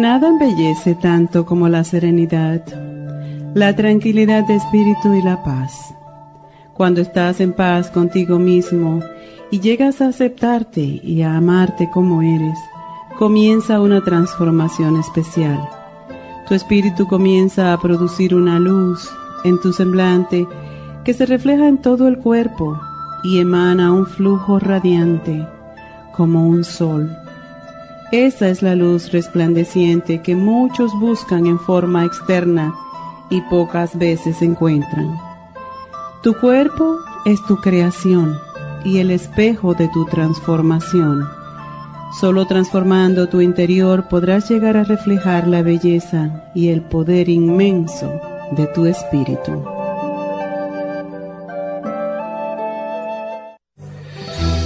Nada embellece tanto como la serenidad, la tranquilidad de espíritu y la paz. Cuando estás en paz contigo mismo y llegas a aceptarte y a amarte como eres, comienza una transformación especial. Tu espíritu comienza a producir una luz en tu semblante que se refleja en todo el cuerpo y emana un flujo radiante como un sol esa es la luz resplandeciente que muchos buscan en forma externa y pocas veces encuentran. Tu cuerpo es tu creación y el espejo de tu transformación. Solo transformando tu interior podrás llegar a reflejar la belleza y el poder inmenso de tu espíritu.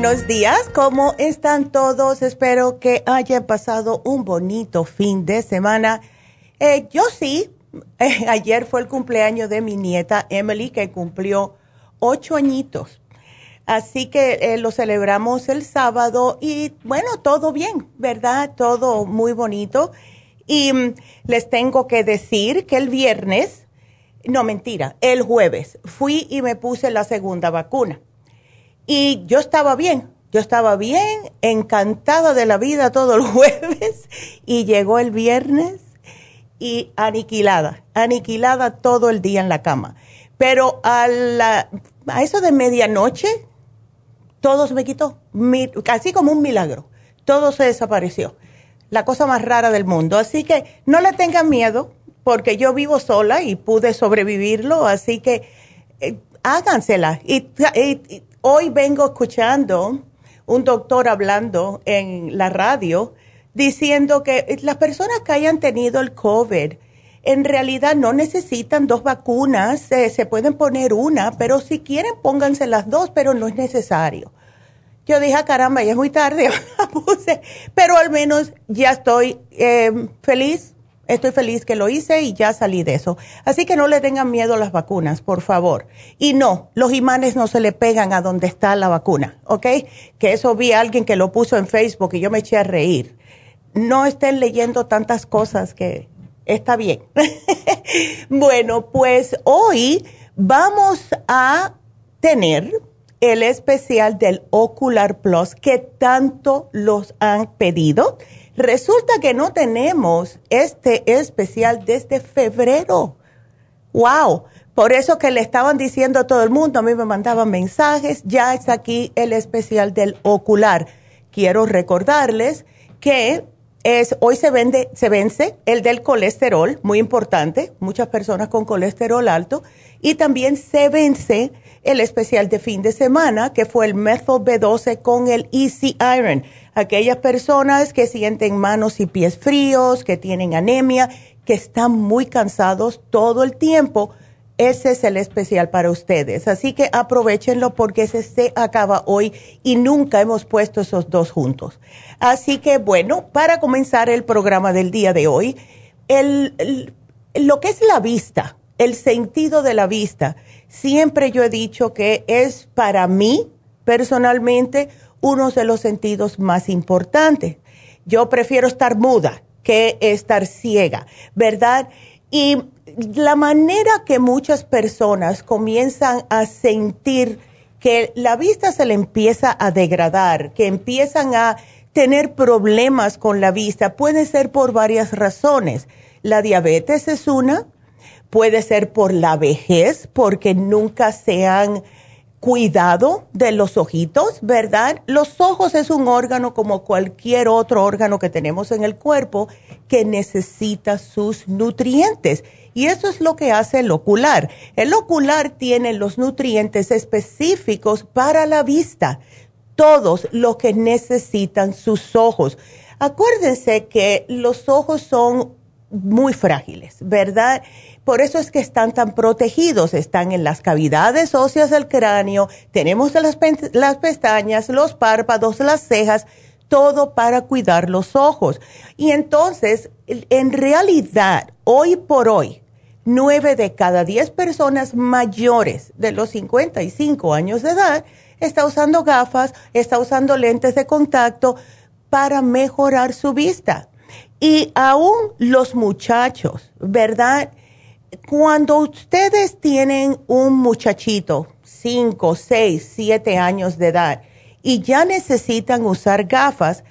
Buenos días, ¿cómo están todos? Espero que hayan pasado un bonito fin de semana. Eh, yo sí, ayer fue el cumpleaños de mi nieta Emily, que cumplió ocho añitos. Así que eh, lo celebramos el sábado y bueno, todo bien, ¿verdad? Todo muy bonito. Y mm, les tengo que decir que el viernes, no mentira, el jueves fui y me puse la segunda vacuna. Y yo estaba bien, yo estaba bien, encantada de la vida todo el jueves y llegó el viernes y aniquilada, aniquilada todo el día en la cama. Pero a, la, a eso de medianoche, todo se me quitó, casi como un milagro, todo se desapareció. La cosa más rara del mundo. Así que no le tengan miedo, porque yo vivo sola y pude sobrevivirlo, así que eh, hágansela. Hoy vengo escuchando un doctor hablando en la radio diciendo que las personas que hayan tenido el COVID en realidad no necesitan dos vacunas, eh, se pueden poner una, pero si quieren pónganse las dos, pero no es necesario. Yo dije, ah, caramba, ya es muy tarde, pero al menos ya estoy eh, feliz Estoy feliz que lo hice y ya salí de eso. Así que no le tengan miedo las vacunas, por favor. Y no, los imanes no se le pegan a donde está la vacuna, ¿ok? Que eso vi a alguien que lo puso en Facebook y yo me eché a reír. No estén leyendo tantas cosas que está bien. bueno, pues hoy vamos a tener el especial del Ocular Plus que tanto los han pedido Resulta que no tenemos este especial desde febrero. ¡Wow! Por eso que le estaban diciendo a todo el mundo, a mí me mandaban mensajes, ya está aquí el especial del ocular. Quiero recordarles que es, hoy se, vende, se vence el del colesterol, muy importante, muchas personas con colesterol alto, y también se vence el especial de fin de semana, que fue el Methyl B12 con el Easy Iron. Aquellas personas que sienten manos y pies fríos, que tienen anemia, que están muy cansados todo el tiempo, ese es el especial para ustedes. Así que aprovechenlo porque se acaba hoy y nunca hemos puesto esos dos juntos. Así que bueno, para comenzar el programa del día de hoy, el, lo que es la vista, el sentido de la vista, siempre yo he dicho que es para mí personalmente uno de los sentidos más importantes. Yo prefiero estar muda que estar ciega, ¿verdad? Y la manera que muchas personas comienzan a sentir que la vista se le empieza a degradar, que empiezan a tener problemas con la vista, puede ser por varias razones. La diabetes es una, puede ser por la vejez, porque nunca se han cuidado de los ojitos, ¿verdad? Los ojos es un órgano como cualquier otro órgano que tenemos en el cuerpo que necesita sus nutrientes. Y eso es lo que hace el ocular. El ocular tiene los nutrientes específicos para la vista, todos los que necesitan sus ojos. Acuérdense que los ojos son muy frágiles, ¿verdad? Por eso es que están tan protegidos, están en las cavidades óseas del cráneo, tenemos las, las pestañas, los párpados, las cejas, todo para cuidar los ojos. Y entonces, en realidad, hoy por hoy, nueve de cada diez personas mayores de los 55 años de edad está usando gafas, está usando lentes de contacto para mejorar su vista. Y aún los muchachos, ¿verdad? Cuando ustedes tienen un muchachito, 5, 6, 7 años de edad, y ya necesitan usar gafas,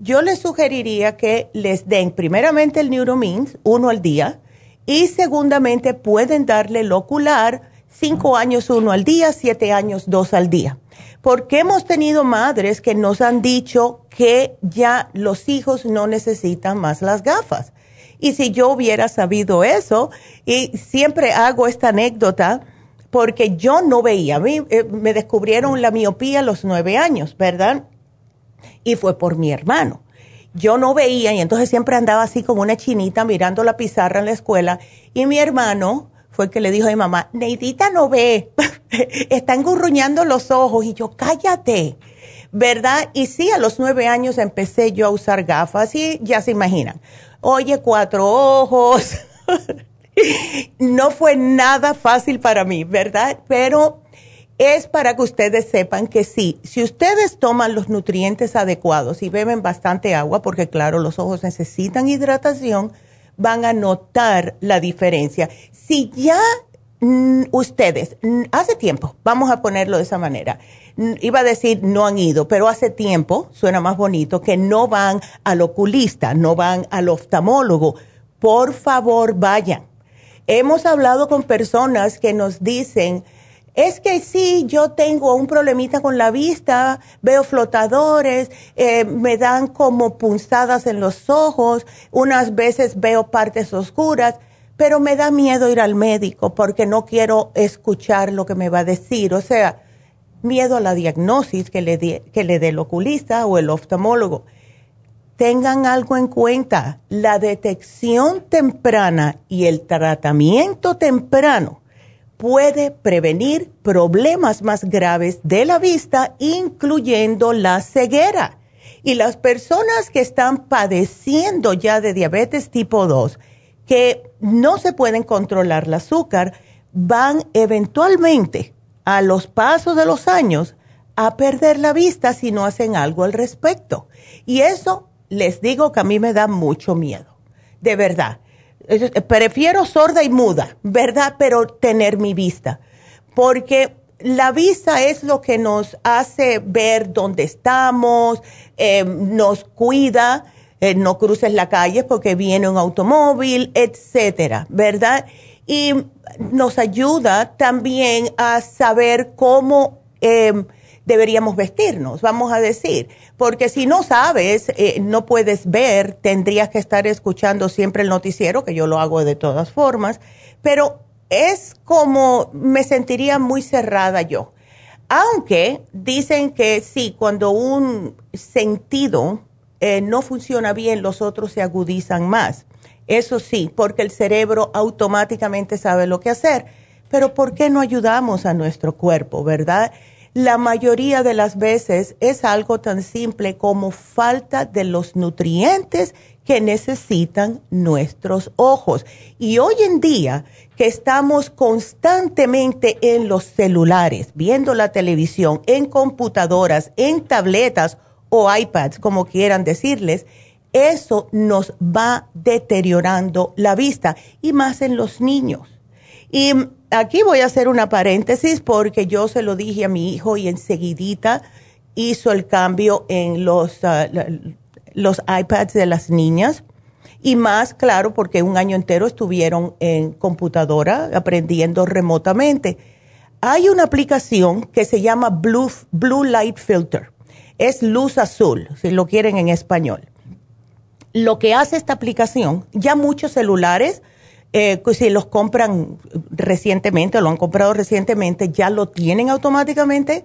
yo les sugeriría que les den primeramente el Neuromins, uno al día, y segundamente pueden darle el ocular, cinco años uno al día, siete años dos al día porque hemos tenido madres que nos han dicho que ya los hijos no necesitan más las gafas. Y si yo hubiera sabido eso, y siempre hago esta anécdota, porque yo no veía, a mí eh, me descubrieron la miopía a los nueve años, ¿verdad? Y fue por mi hermano. Yo no veía y entonces siempre andaba así como una chinita mirando la pizarra en la escuela y mi hermano fue que le dijo a mi mamá, Neidita no ve, está engurruñando los ojos y yo, cállate, ¿verdad? Y sí, a los nueve años empecé yo a usar gafas y ya se imaginan, oye, cuatro ojos, no fue nada fácil para mí, ¿verdad? Pero es para que ustedes sepan que sí, si ustedes toman los nutrientes adecuados y beben bastante agua, porque claro, los ojos necesitan hidratación, van a notar la diferencia. Si ya mm, ustedes, mm, hace tiempo, vamos a ponerlo de esa manera, mm, iba a decir no han ido, pero hace tiempo, suena más bonito, que no van al oculista, no van al oftalmólogo, por favor vayan. Hemos hablado con personas que nos dicen, es que sí, yo tengo un problemita con la vista, veo flotadores, eh, me dan como punzadas en los ojos, unas veces veo partes oscuras, pero me da miedo ir al médico porque no quiero escuchar lo que me va a decir. O sea, miedo a la diagnosis que le, que le dé el oculista o el oftalmólogo. Tengan algo en cuenta, la detección temprana y el tratamiento temprano puede prevenir problemas más graves de la vista, incluyendo la ceguera. Y las personas que están padeciendo ya de diabetes tipo 2, que no se pueden controlar el azúcar, van eventualmente, a los pasos de los años, a perder la vista si no hacen algo al respecto. Y eso les digo que a mí me da mucho miedo, de verdad prefiero sorda y muda, ¿verdad? Pero tener mi vista. Porque la vista es lo que nos hace ver dónde estamos, eh, nos cuida. eh, no cruces la calle porque viene un automóvil, etcétera, ¿verdad? Y nos ayuda también a saber cómo em, deberíamos vestirnos, vamos a decir, porque si no sabes, eh, no puedes ver, tendrías que estar escuchando siempre el noticiero, que yo lo hago de todas formas, pero es como me sentiría muy cerrada yo. Aunque dicen que sí, cuando un sentido eh, no funciona bien, los otros se agudizan más. Eso sí, porque el cerebro automáticamente sabe lo que hacer. Pero ¿por qué no ayudamos a nuestro cuerpo, verdad? La mayoría de las veces es algo tan simple como falta de los nutrientes que necesitan nuestros ojos. Y hoy en día que estamos constantemente en los celulares, viendo la televisión, en computadoras, en tabletas o iPads, como quieran decirles, eso nos va deteriorando la vista y más en los niños. Y aquí voy a hacer una paréntesis porque yo se lo dije a mi hijo y enseguidita hizo el cambio en los, ah, los iPads de las niñas. Y más, claro, porque un año entero estuvieron en computadora aprendiendo remotamente. Hay una aplicación que se llama Blue, Blue Light Filter. Es luz azul, si lo quieren en español. Lo que hace esta aplicación, ya muchos celulares, eh, pues si los compran recientemente, lo han comprado recientemente, ya lo tienen automáticamente,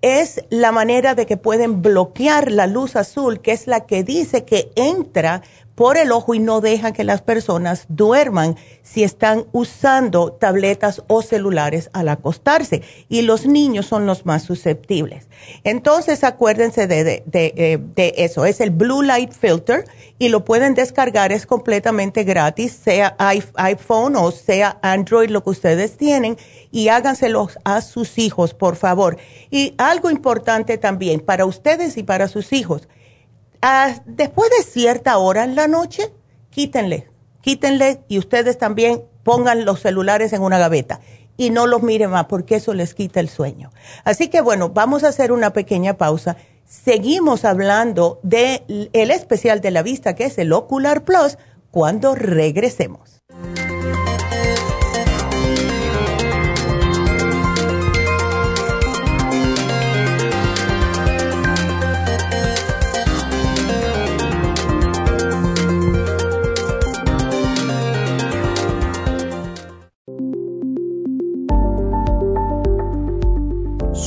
es la manera de que pueden bloquear la luz azul, que es la que dice que entra por el ojo y no deja que las personas duerman si están usando tabletas o celulares al acostarse. Y los niños son los más susceptibles. Entonces, acuérdense de, de, de, eh, eso. Es el Blue Light Filter y lo pueden descargar. Es completamente gratis, sea iPhone o sea Android, lo que ustedes tienen. Y háganselos a sus hijos, por favor. Y algo importante también para ustedes y para sus hijos Después de cierta hora en la noche, quítenle, quítenle y ustedes también pongan los celulares en una gaveta y no los miren más porque eso les quita el sueño. Así que bueno, vamos a hacer una pequeña pausa. Seguimos hablando del el especial de la vista que es el Ocular Plus cuando regresemos.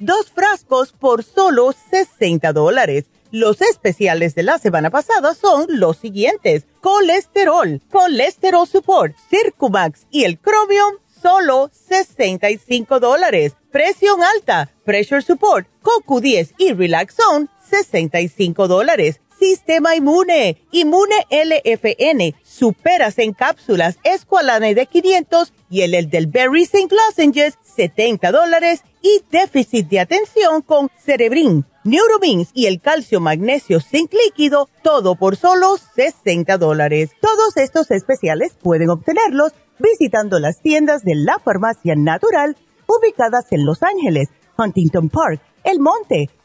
dos frascos por solo 60 dólares. Los especiales de la semana pasada son los siguientes. Colesterol, Colesterol Support, Circumax y el Chromium, solo 65 dólares. Presión alta, Pressure Support, CoQ10 y Relaxone, 65 dólares Sistema Inmune, Inmune LFN, Superas en cápsulas, Esqualane de 500 y el, el del Berry St. Lozenges, 70 dólares y déficit de atención con Cerebrin, Neuromins y el calcio magnesio zinc líquido, todo por solo 60 dólares. Todos estos especiales pueden obtenerlos visitando las tiendas de la farmacia natural ubicadas en Los Ángeles, Huntington Park, El Monte,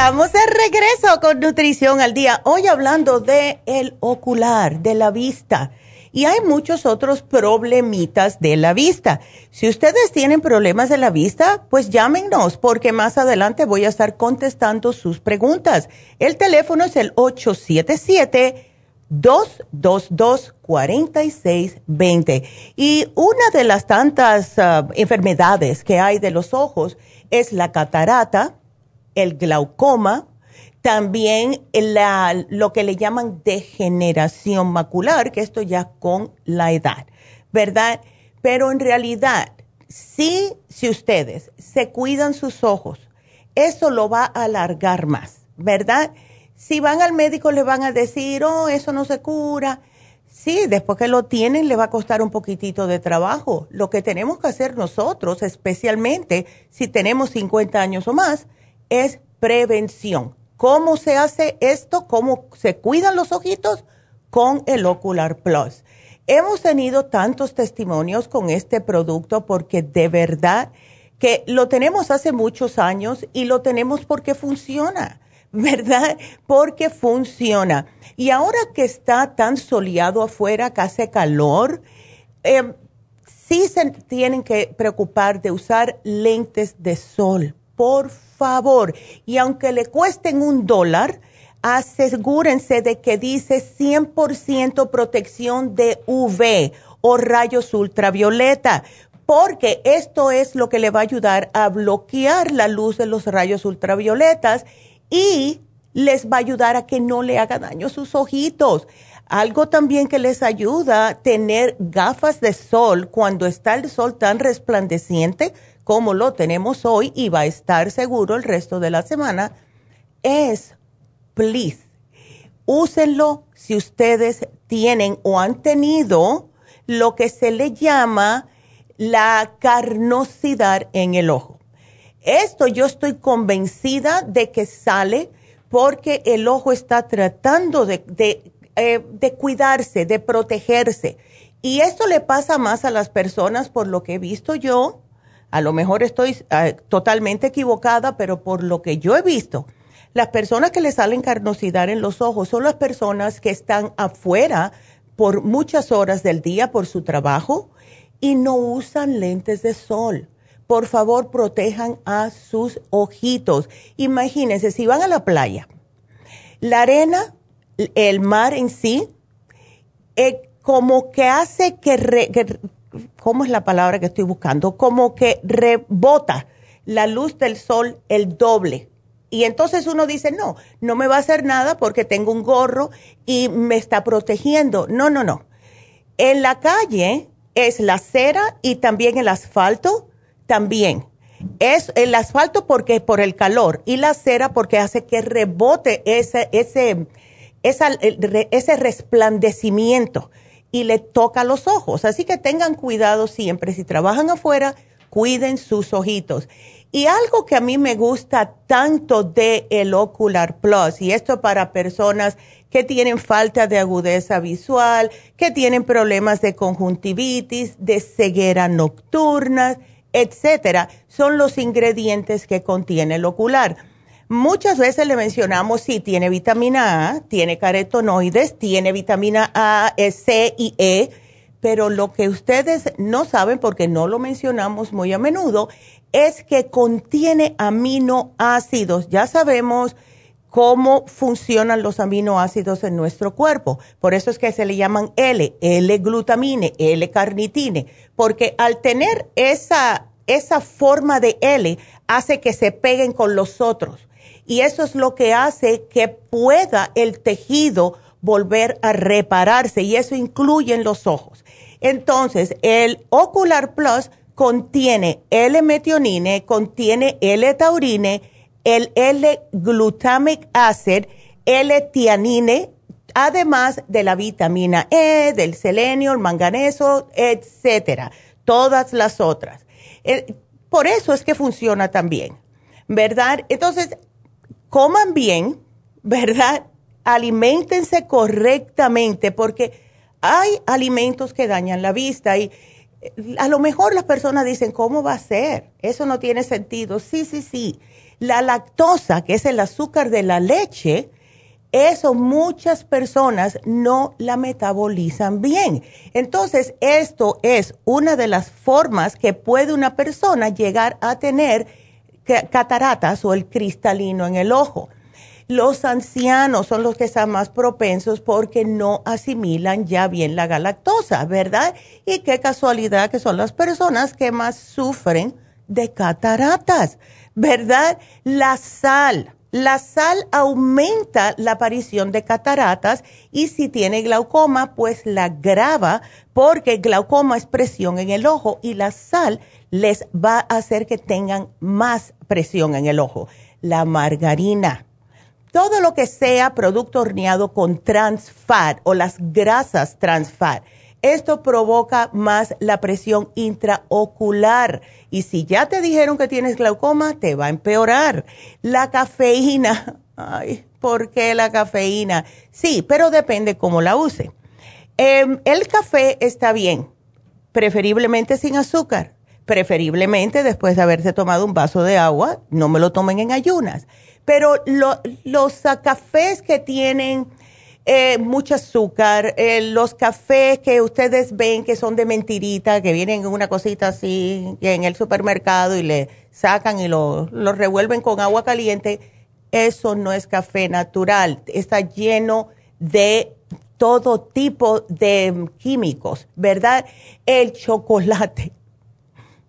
Estamos de regreso con Nutrición al Día. Hoy hablando de el ocular, de la vista. Y hay muchos otros problemitas de la vista. Si ustedes tienen problemas de la vista, pues llámenos porque más adelante voy a estar contestando sus preguntas. El teléfono es el 877-222-4620. Y una de las tantas ah, enfermedades que hay de los ojos es la catarata el glaucoma, también la, lo que le llaman degeneración macular, que esto ya con la edad, ¿verdad? Pero en realidad, si, si ustedes se cuidan sus ojos, eso lo va a alargar más, ¿verdad? Si van al médico le van a decir, oh, eso no se cura. Sí, después que lo tienen le va a costar un poquitito de trabajo. Lo que tenemos que hacer nosotros, especialmente si tenemos 50 años o más, es prevención. ¿Cómo se hace esto? ¿Cómo se cuidan los ojitos? Con el Ocular Plus. Hemos tenido tantos testimonios con este producto porque de verdad que lo tenemos hace muchos años y lo tenemos porque funciona, ¿verdad? Porque funciona. Y ahora que está tan soleado afuera, que hace calor, eh, sí se tienen que preocupar de usar lentes de sol por favor. Y aunque le cuesten un dólar, asegúrense de que dice 100% protección de UV o rayos ultravioleta, porque esto es lo que le va a ayudar a bloquear la luz de los rayos ultravioletas y les va a ayudar a que no le haga daño sus ojitos. Algo también que les ayuda tener gafas de sol cuando está el sol tan resplandeciente como lo tenemos hoy y va a estar seguro el resto de la semana, es, please, úsenlo si ustedes tienen o han tenido lo que se le llama la carnosidad en el ojo. Esto yo estoy convencida de que sale porque el ojo está tratando de, de, eh, de cuidarse, de protegerse. Y esto le pasa más a las personas por lo que he visto yo a lo mejor estoy ah, totalmente equivocada, pero por lo que yo he visto, las personas que le salen carnosidad en los ojos son las personas que están afuera por muchas horas del día por su trabajo y no usan lentes de sol. Por favor, protejan a sus ojitos. Imagínense, si van a la playa, la arena, el mar en sí, eh, como que hace que, ¿cómo es la palabra que estoy buscando? Como que rebota la luz del sol el doble. Y entonces uno dice, no, no me va a hacer nada porque tengo un gorro y me está protegiendo. No, no, no. En la calle es la cera y también el asfalto, también. Es el asfalto porque por el calor y la cera porque hace que rebote ese, ese, ese resplandecimiento y le toca los ojos. Así que tengan cuidado siempre. Si trabajan afuera, cuiden sus ojitos. Y algo que a mí me gusta tanto de el Ocular Plus, y esto para personas que tienen falta de agudeza visual, que tienen problemas de conjuntivitis, de ceguera nocturna, etcétera, son los ingredientes que contiene el ocular. Muchas veces le mencionamos si tiene vitamina A, tiene carotenoides, tiene vitamina A, e, C y E, pero lo que ustedes no saben, porque no lo mencionamos muy a menudo, es que contiene aminoácidos. Ya sabemos cómo funcionan los aminoácidos en nuestro cuerpo. Por eso es que se le llaman L, L-glutamine, L-carnitine, porque al tener esa, esa forma de L hace que se peguen con los otros. Y eso es lo que hace que pueda el tejido volver a repararse y eso incluye en los ojos. Entonces, el Ocular Plus contiene L-metionine, contiene L-taurine, el L-glutamic acid, L-tianine, además de la vitamina E, del selenio, el manganeso, etcétera, todas las otras. Por eso es que funciona tan bien, ¿verdad? Entonces, coman bien, ¿verdad? Aliméntense correctamente porque hay alimentos que dañan la vista y eh, a lo mejor las personas dicen, ¿cómo va a ser? Eso no tiene sentido. Sí, sí, sí. La lactosa, que es el azúcar de la leche, eso muchas personas no la metabolizan bien. Entonces, esto es una de las formas que puede una persona llegar a tener cataratas o el cristalino en el ojo. Los ancianos son los que están más propensos porque no asimilan ya bien la galactosa, ¿verdad? Y qué casualidad que son las personas que más sufren de cataratas. ¿verdad? La sal. La sal aumenta la aparición de cataratas y si tiene glaucoma, pues la agrava porque glaucoma es presión en el ojo y la sal les va a hacer que tengan más presión en el ojo. La margarina, todo lo que sea producto horneado con trans fat o las grasas trans fat esto provoca más la presión intraocular. Y si ya te dijeron que tienes glaucoma, te va a empeorar. La cafeína, ay, ¿por qué la cafeína? Sí, pero depende cómo la use. Em, el café está bien, preferiblemente sin azúcar, preferiblemente después de haberse tomado un vaso de agua, no me lo tomen en ayunas. Pero los cafés que tienen eh, mucho azúcar, eh, los cafés que ustedes ven que son de mentirita, que vienen en una cosita así en el supermercado y le sacan y lo, lo revuelven con agua caliente, eso no es café natural, está lleno de todo tipo de químicos, ¿verdad? El chocolate,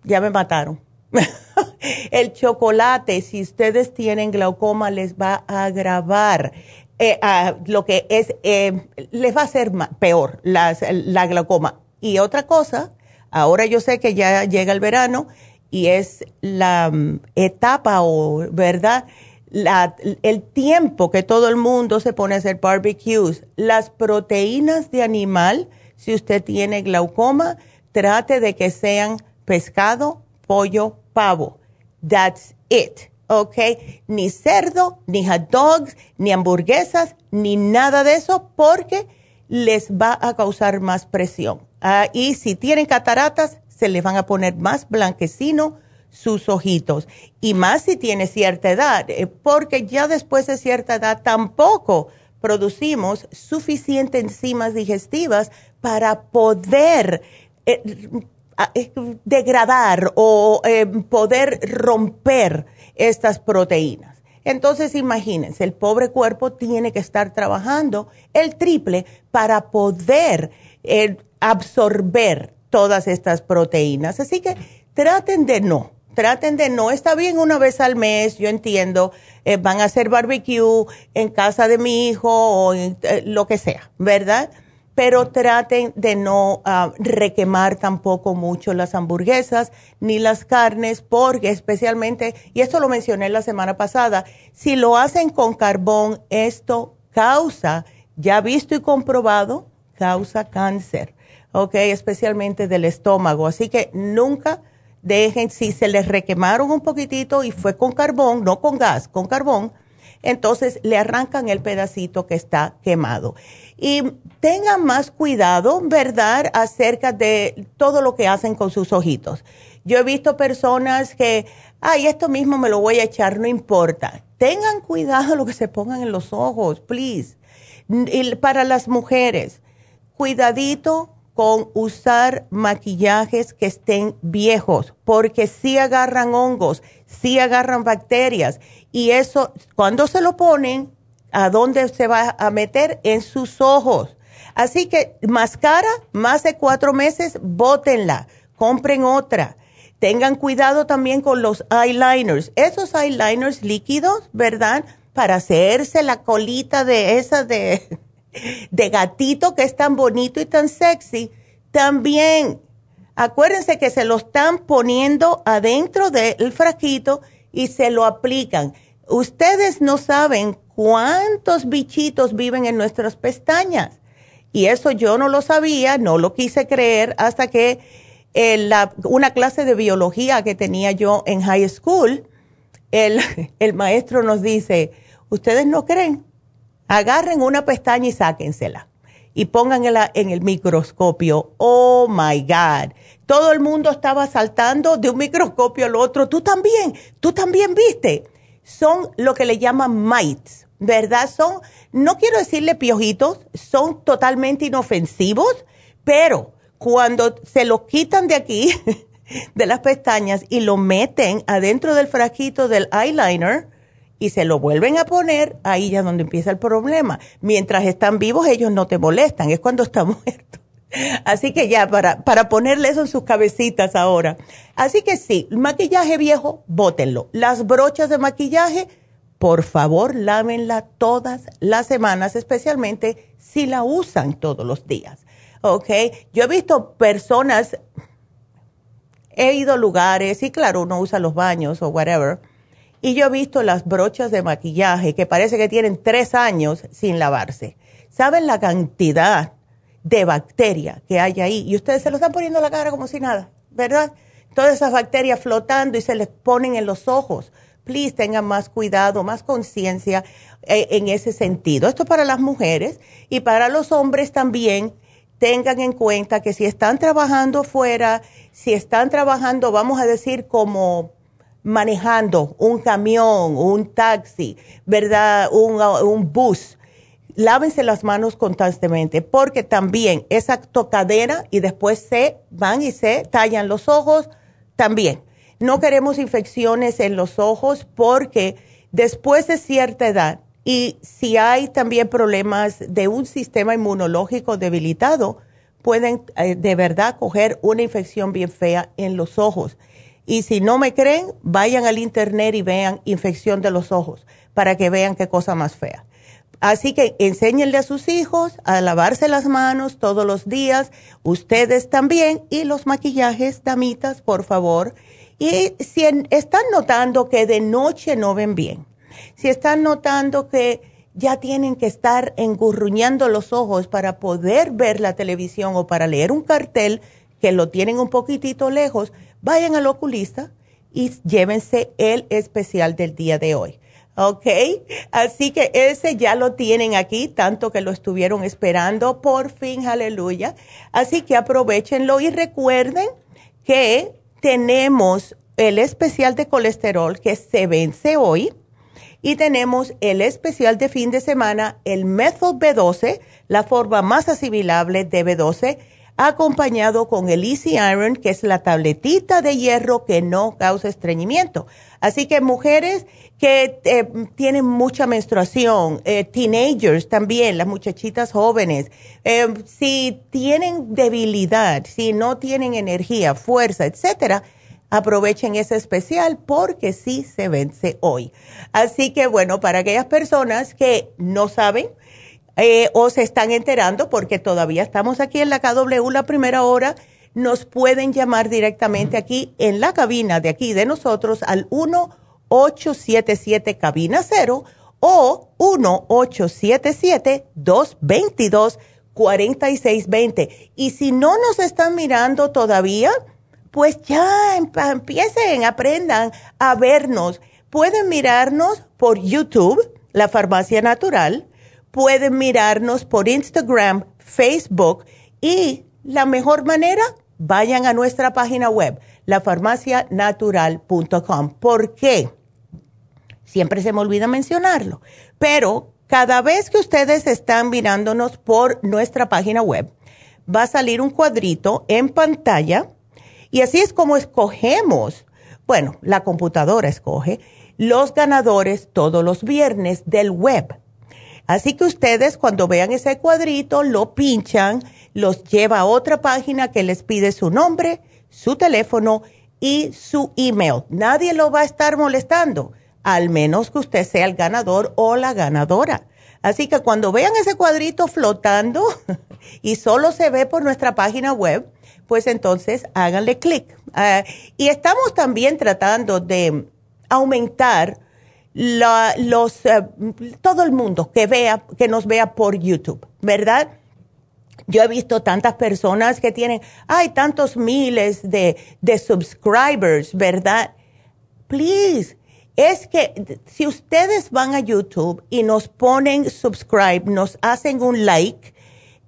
ya me mataron. el chocolate, si ustedes tienen glaucoma, les va a agravar. Eh, lo que es, eh, les va a hacer peor la glaucoma. Y otra cosa, ahora yo sé que ya llega el verano y es la mm, etapa o, ¿verdad? La, el tiempo que todo el mundo se pone a hacer barbecues, las proteínas de animal, si usted tiene glaucoma, trate de que sean pescado, pollo, pavo. That's it. ¿ok? Ni cerdo, ni hot dogs, ni hamburguesas, ni nada de eso, porque les va a causar más presión. Ah, y si tienen cataratas, se les van a poner más blanquecino sus ojitos. Y más si tiene cierta edad, eh, porque ya después de cierta edad tampoco producimos suficientes enzimas digestivas para poder eh, degradar o poder romper estas proteínas. Entonces, imagínense, el pobre cuerpo tiene que estar trabajando el triple para poder eh, absorber todas estas proteínas. Así que traten de no, traten de no. Está bien una vez al mes, yo entiendo, eh, van a hacer barbecue en casa de mi hijo o eh, lo que sea, ¿verdad? Pero traten de no ah, requemar tampoco mucho las hamburguesas ni las carnes, porque especialmente, y esto lo mencioné la semana pasada, si lo hacen con carbón, esto causa, ya visto y comprobado, causa cáncer, ¿ok? Especialmente del estómago. Así que nunca dejen, si se les requemaron un poquitito y fue con carbón, no con gas, con carbón, entonces le arrancan el pedacito que está quemado. Y tengan más cuidado, ¿verdad?, acerca de todo lo que hacen con sus ojitos. Yo he visto personas que, ay, esto mismo me lo voy a echar, no importa. Tengan cuidado lo que se pongan en los ojos, please. Y para las mujeres, cuidadito con usar maquillajes que estén viejos, porque sí agarran hongos, sí agarran bacterias y eso, cuando se lo ponen, ¿a dónde se va a meter? En sus ojos. Así que máscara, más de cuatro meses, bótenla, compren otra. Tengan cuidado también con los eyeliners. Esos eyeliners líquidos, ¿verdad? Para hacerse la colita de esa de, de gatito que es tan bonito y tan sexy. También, acuérdense que se lo están poniendo adentro del frasquito y se lo aplican. Ustedes no saben cuántos bichitos viven en nuestras pestañas. Y eso yo no lo sabía, no lo quise creer hasta que en la, una clase de biología que tenía yo en high school, el, el maestro nos dice, ustedes no creen, agarren una pestaña y sáquensela y pónganla en el microscopio. Oh my God. Todo el mundo estaba saltando de un microscopio al otro. Tú también, tú también viste. Son lo que le llaman mites, ¿verdad? Son, no quiero decirle piojitos, son totalmente inofensivos, pero cuando se los quitan de aquí, de las pestañas, y lo meten adentro del frasquito del eyeliner, y se lo vuelven a poner, ahí ya es donde empieza el problema. Mientras están vivos, ellos no te molestan, es cuando están muertos. Así que ya, para, para ponerle eso en sus cabecitas ahora. Así que sí, maquillaje viejo, bótenlo. Las brochas de maquillaje, por favor, lávenla todas las semanas, especialmente si la usan todos los días. ¿Ok? Yo he visto personas, he ido a lugares, y claro, uno usa los baños o whatever, y yo he visto las brochas de maquillaje que parece que tienen tres años sin lavarse. ¿Saben la cantidad de bacteria que hay ahí? Y ustedes se lo están poniendo a la cara como si nada, ¿verdad? Todas esas bacterias flotando y se les ponen en los ojos. Please tengan más cuidado, más conciencia eh, en ese sentido. Esto para las mujeres y para los hombres también. Tengan en cuenta que si están trabajando fuera, si están trabajando, vamos a decir, como manejando un camión, un taxi, ¿verdad? Un, bus. Lávense las manos constantemente porque también esa tocadera y después se van y se tallan los ojos también. No queremos infecciones en los ojos porque después de cierta edad y si hay también problemas de un sistema inmunológico debilitado, pueden eh, de verdad coger una infección bien fea en los ojos. Y si no me creen, vayan al internet y vean infección de los ojos para que vean qué cosa más fea. Así que enséñenle a sus hijos a lavarse las manos todos los días, ustedes también, y los maquillajes, damitas, por favor. Y si están notando que de noche no ven bien, si están notando que ya tienen que estar engurruñando los ojos para poder ver la televisión o para leer un cartel que lo tienen un poquitito lejos, vayan al oculista y llévense el especial del día de hoy. ¿Ok? Así que ese ya lo tienen aquí, tanto que lo estuvieron esperando, por fin, aleluya. Así que aprovechenlo y recuerden que tenemos el especial de colesterol que se vence hoy y tenemos el especial de fin de semana, el Methyl B12, la forma más asimilable de B12 acompañado con el Easy Iron, que es la tabletita de hierro que no causa estreñimiento. Así que mujeres que eh, tienen mucha menstruación, eh, teenagers también, las muchachitas jóvenes, eh, si tienen debilidad, si no tienen energía, fuerza, etcétera, aprovechen ese especial porque sí se vence hoy. Así que bueno, para aquellas personas que no saben, o se están enterando porque todavía estamos aquí en la KW la primera hora, nos pueden llamar directamente aquí en la cabina de aquí de nosotros al 1-877 cabina 0 o 1-877-222-4620. Y si no nos están mirando todavía, pues ya empiecen, aprendan a vernos. Pueden mirarnos por YouTube, La Farmacia Natural, pueden mirarnos por Instagram, Facebook y la mejor manera, vayan a nuestra página web, lafarmacianatural.com. ¿Por qué? Siempre se me olvida mencionarlo, pero cada vez que ustedes están mirándonos por nuestra página web, va a salir un cuadrito en pantalla y así es como escogemos, bueno, la computadora escoge los ganadores todos los viernes del web. Así que ustedes cuando vean ese cuadrito lo pinchan, los lleva a otra página que les pide su nombre, su teléfono y su email. Nadie lo va a estar molestando, al menos que usted sea el ganador o la ganadora. Así que cuando vean ese cuadrito flotando y solo se ve por nuestra página web, pues entonces háganle clic. Ah, y estamos también tratando de aumentar los, eh, todo el mundo que vea, que nos vea por YouTube, ¿verdad? Yo he visto tantas personas que tienen, hay tantos miles de, de subscribers, ¿verdad? Please, es que si ustedes van a YouTube y nos ponen subscribe, nos hacen un like,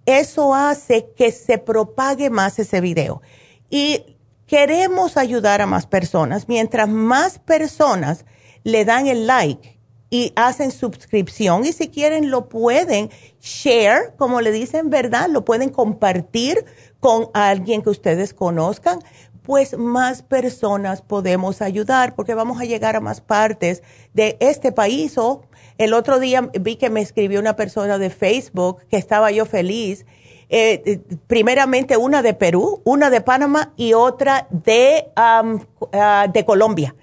eso hace que se propague más ese video. Y queremos ayudar a más personas. Mientras más personas le dan el like y hacen suscripción y si quieren lo pueden share, como le dicen, ¿verdad? Lo pueden compartir con alguien que ustedes conozcan, pues más personas podemos ayudar porque vamos a llegar a más partes de este país. O el otro día vi que me escribió una persona de Facebook que estaba yo feliz. Eh, eh, primeramente una de Perú, una de Panamá y otra de, ah, de Colombia.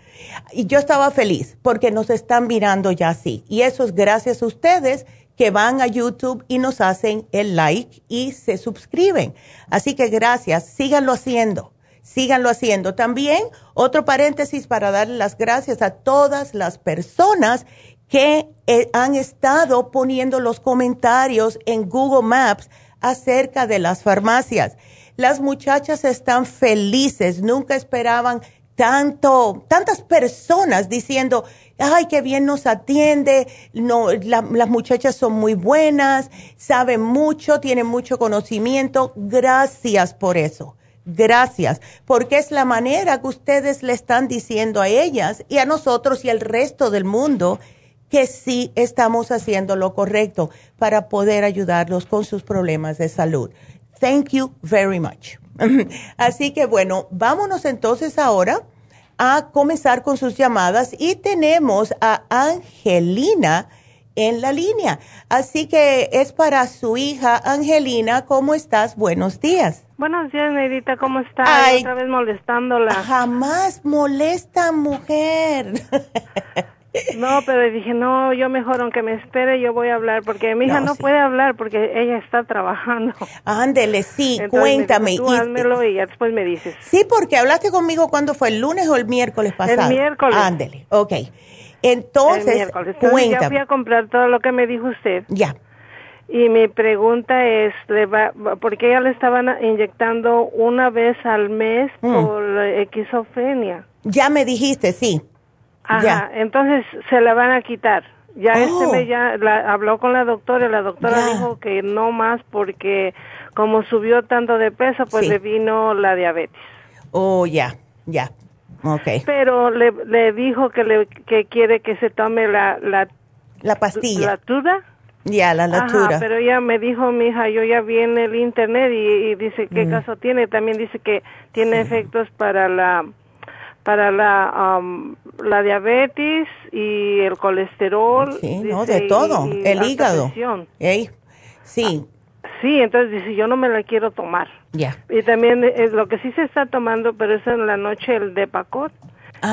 Y yo estaba feliz porque nos están mirando ya así. Y eso es gracias a ustedes que van a YouTube y nos hacen el like y se suscriben. Así que gracias, síganlo haciendo síganlo haciendo. También, otro paréntesis para darle las gracias a todas las personas que eh, han estado poniendo los comentarios en Google Maps acerca de las farmacias. Las muchachas están felices, nunca esperaban tanto, tantas personas diciendo, ay, qué bien nos atiende, no, las muchachas son muy buenas, saben mucho, tienen mucho conocimiento. Gracias por eso. Gracias, porque es la manera que ustedes le están diciendo a ellas y a nosotros y al resto del mundo que sí estamos haciendo lo correcto para poder ayudarlos con sus problemas de salud. Thank you very much. Así que bueno, vámonos entonces ahora a comenzar con sus llamadas y tenemos a Angelina en la línea. Así que es para su hija Angelina. ¿Cómo estás? Buenos días. Buenos días, Neidita. ¿Cómo estás? Otra vez molestándola. Jamás molesta, mujer. No, pero dije, no, yo mejor, aunque me espere, yo voy a hablar, porque mi hija no, puede hablar porque ella está trabajando. Ándele, sí, cuéntame. tú házmelo y ya después me dices. Sí, porque hablaste conmigo cuando fue el lunes o el miércoles pasado. El miércoles. Ándele, ok. Entonces, cuéntame. ya fui a comprar todo lo que me dijo usted. Ya. Y mi pregunta es, ¿le va, porque ella le estaban inyectando una vez al mes mm. por esquizofrenia? Ya me dijiste, sí. Ajá, ya. entonces se la van a quitar. Ya este oh. me ya habló con la doctora y la doctora dijo que no más porque como subió tanto de peso, pues le vino la diabetes. Oh, ya, ya. Okay. Pero le, le dijo que, le, que quiere que se tome la, la, la pastilla. La tuda. Ya, la natura. pero ella me dijo, mi hija, yo ya vi en el internet y, dice qué mm. caso tiene. También dice que tiene efectos para la para la um, la diabetes y el colesterol. Sí, no, de todo. el hígado. Sí. Ah, sí, entonces dice, yo no me la quiero tomar. Ya. Y también es lo que sí se está tomando, pero es en la noche el de Pacot.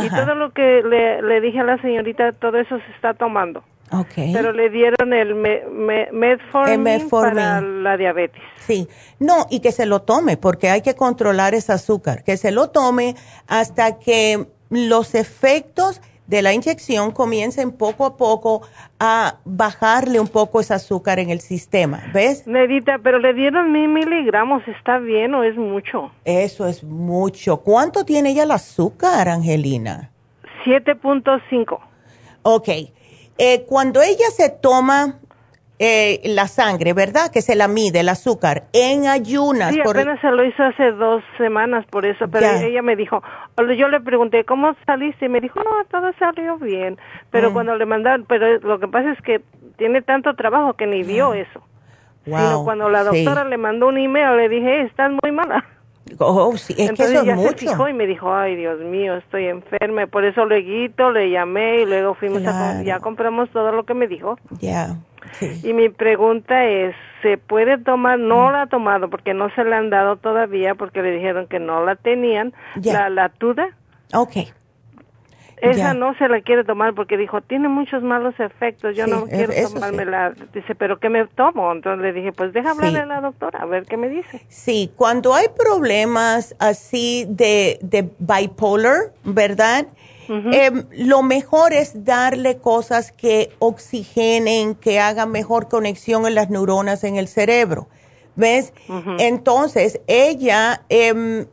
Y todo lo que le, le dije a la señorita, todo eso se está tomando. Okay. Pero le dieron el, metformin, para la diabetes. Sí, no, y que se lo tome, porque hay que controlar ese azúcar, que se lo tome hasta que los efectos de la inyección comiencen poco a poco a bajarle un poco ese azúcar en el sistema, ¿ves? Nedita, pero le dieron mil miligramos, ¿está bien o es mucho? Eso es mucho. ¿Cuánto tiene ella el azúcar, Angelina? 7.5. Ok. Eh, cuando ella se toma eh, la sangre, ¿verdad? Que se la mide, el azúcar, en ayunas. Sí, apenas se lo hizo hace dos semanas por eso, pero ella me dijo, yo le pregunté, ¿cómo saliste? Y me dijo, no, todo salió bien, pero mm. cuando le mandaron, pero lo que pasa es que tiene tanto trabajo que ni vio eso. Wow, cuando la doctora le mandó un email, le dije, estás muy mala. Oh, sí, es que eso ya mucho. se fijó y me dijo, ay, Dios mío, estoy enferma. Por eso luego le llamé y luego fuimos a... Ya compramos todo lo que me dijo. Ya. Y mi pregunta es, ¿se puede tomar? No mm. la ha tomado porque no se la han dado todavía porque le dijeron que no la tenían. La latuda. Ok. Esa no se la quiere tomar porque dijo, tiene muchos malos efectos, yo no quiero tomármela. Dice, ¿pero qué me tomo? Entonces le dije, pues deja hablarle a la doctora, a ver qué me dice. Sí, cuando hay problemas así de, de bipolar, ¿verdad? Em, lo mejor es darle cosas que oxigenen, que hagan mejor conexión en las neuronas en el cerebro. ¿Ves? Entonces, ella, eh,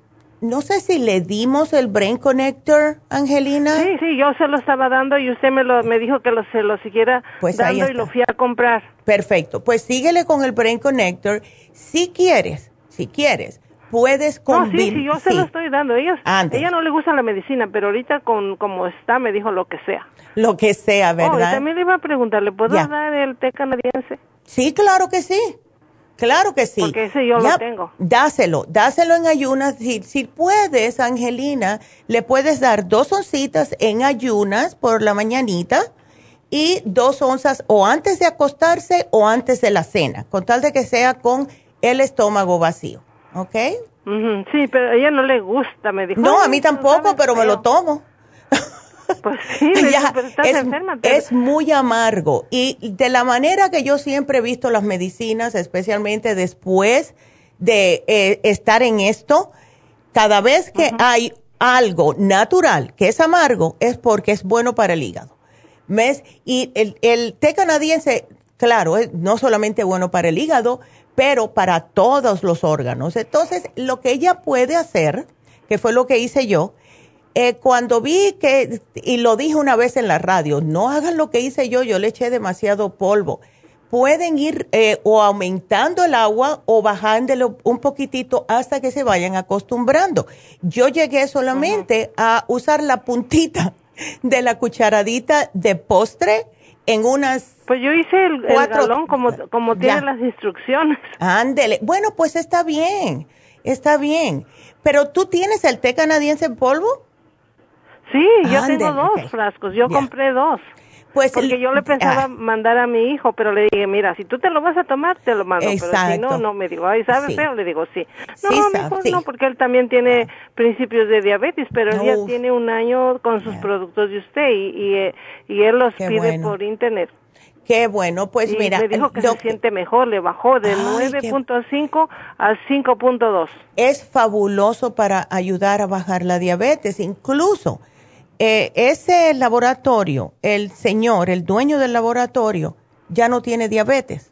no sé si le dimos el Brain Connector, Angelina. Sí, sí, yo se lo estaba dando y usted me, lo, me dijo que lo, se lo siguiera pues dando y lo fui a comprar. Perfecto, pues síguele con el Brain Connector. Si quieres, si quieres, puedes combinar. No, sí, sí, yo se lo estoy dando. Ella, ella no le gusta la medicina, pero ahorita con como está me dijo lo que sea. Lo que sea, oh, ¿verdad? Oh, también le iba a preguntar, ¿le puedo dar el té canadiense? Sí, claro que sí. Claro que sí. Porque ese yo lo tengo. Dáselo, dáselo en ayunas. Si, si puedes, Angelina, le puedes dar dos oncitas en ayunas por la mañanita y dos onzas o antes de acostarse o antes de la cena, con tal de que sea con el estómago vacío. ¿ok? sí, pero a ella no le gusta, me dijo. No, a mí tampoco, pero me lo tomo. Pues sí, ya, pero estás es, enferma. Es muy amargo. Y de la manera que yo siempre he visto las medicinas, especialmente después de eh, estar en esto, cada vez que hay algo natural que es amargo, es porque es bueno para el hígado. ¿Ves? Y el, el té canadiense, claro, es no solamente bueno para el hígado, pero para todos los órganos. Entonces, lo que ella puede hacer, que fue lo que hice yo, eh, cuando vi que, y lo dije una vez en la radio, no hagan lo que hice yo, yo le eché demasiado polvo. Pueden ir eh, o aumentando el agua o bajándolo un poquitito hasta que se vayan acostumbrando. Yo llegué solamente a usar la puntita de la cucharadita de postre en unas... Pues yo hice el, galón como, como tienen las instrucciones. Ándele. Bueno, pues está bien, está bien. Pero tú tienes el té canadiense en polvo? Sí, yo tengo dos frascos, yo compré dos. Pues Porque yo le pensaba ah. mandar a mi hijo, pero le dije, mira, si tú te lo vas a tomar, te lo mando. Pero si no, no me digo, ay, ¿sabes feo? Le digo, sí. No, mejor no, porque él también tiene principios de diabetes, pero él ya tiene un año con sus productos de usted y, y, eh, él los pide por internet. Qué bueno, pues mira. Me dijo que se siente mejor, le bajó de 9.5 a 5.2. Es fabuloso para ayudar a bajar la diabetes, incluso eh, ese laboratorio, el señor, el dueño del laboratorio, ya no tiene diabetes.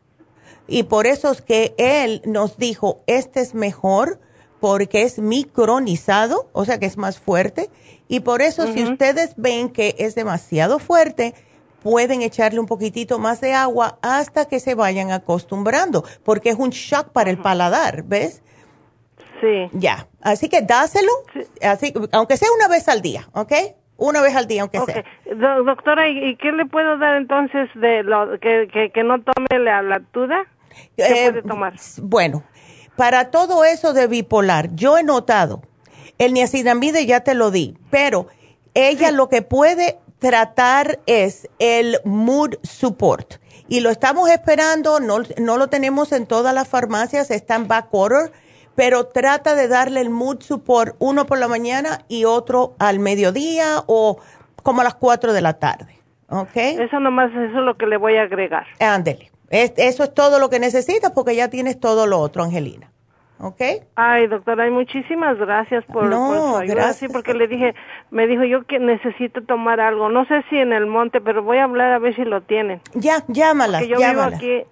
Y por eso es que él nos dijo, este es mejor porque es micronizado, o sea que es más fuerte. Y por eso si ustedes ven que es demasiado fuerte, pueden echarle un poquitito más de agua hasta que se vayan acostumbrando, porque es un shock para el paladar, ¿ves? Sí. Ya, así que dáselo, así, aunque sea una vez al día, ¿ok? Una vez al día, aunque sea. doctora, ¿y qué le puedo dar entonces de lo que, que, no tome la lactuda? ¿Qué eh, puede tomar? Bueno, para todo eso de bipolar, yo he notado, el niacinamide ya te lo di, pero ella lo que puede tratar es el mood support. Y lo estamos esperando, no, no lo tenemos en todas las farmacias, está en back order pero trata de darle el mood support uno por la mañana y otro al mediodía o como a las 4 de la tarde. ¿Ok? Eso nomás, eso es lo que le voy a agregar. Ándele. eso es todo lo que necesitas porque ya tienes todo lo otro, Angelina. ¿ok? Ay, doctora, muchísimas gracias por, No, por su ayuda. gracias. Sí, porque le dije, me dijo yo que necesito tomar algo. No sé si en el monte, pero voy a hablar a ver si lo tienen. Ya, llámala, Porque yo llámala. vivo aquí.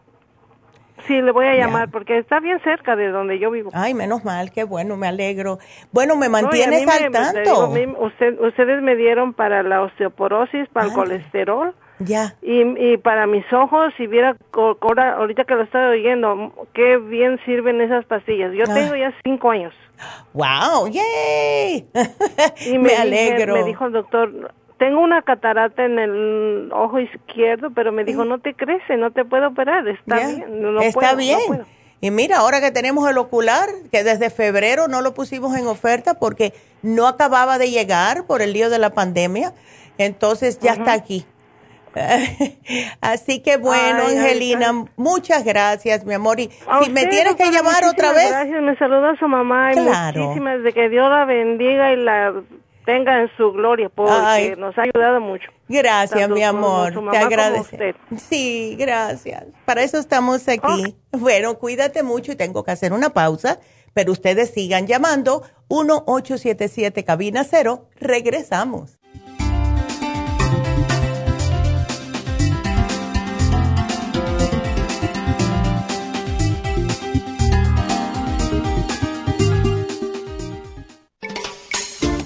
Sí, le voy a Ya. llamar porque está bien cerca de donde yo vivo. Ay, menos mal, qué bueno, me alegro. Bueno, me No, mantienes me- al le tanto. digo, a mí- usted- ustedes me dieron para la osteoporosis, para el Ándale. colesterol Ya. y, y para mis ojos. Si viera ahora, ahorita que lo estoy oyendo, qué bien sirven esas pastillas. Yo Ah. tengo ya cinco años. Wow, yay. Y me, dije- alegro. me dijo el doctor, tengo una catarata en el ojo izquierdo, pero me dijo, no te crece, no te puedo operar, está bien. No, Está puedo, no bien. puedo". y mira, ahora que tenemos el ocular, que desde febrero no lo pusimos en oferta porque no acababa de llegar por el lío de la pandemia, entonces ya está aquí. Así que bueno, Ay, Angelina, ay. muchas gracias, mi amor. Y A si me tienes que llamar otra vez, Gracias, me saluda su mamá y Claro. muchísimas de que Dios la bendiga y la tenga en su gloria porque Ay. nos ha ayudado mucho. gracias, Tanto mi amor, te agradezco. usted. Sí, gracias. Para eso estamos aquí. Bueno, cuídate mucho y tengo que hacer una pausa, pero ustedes sigan llamando 1-877 cabina cero. Regresamos.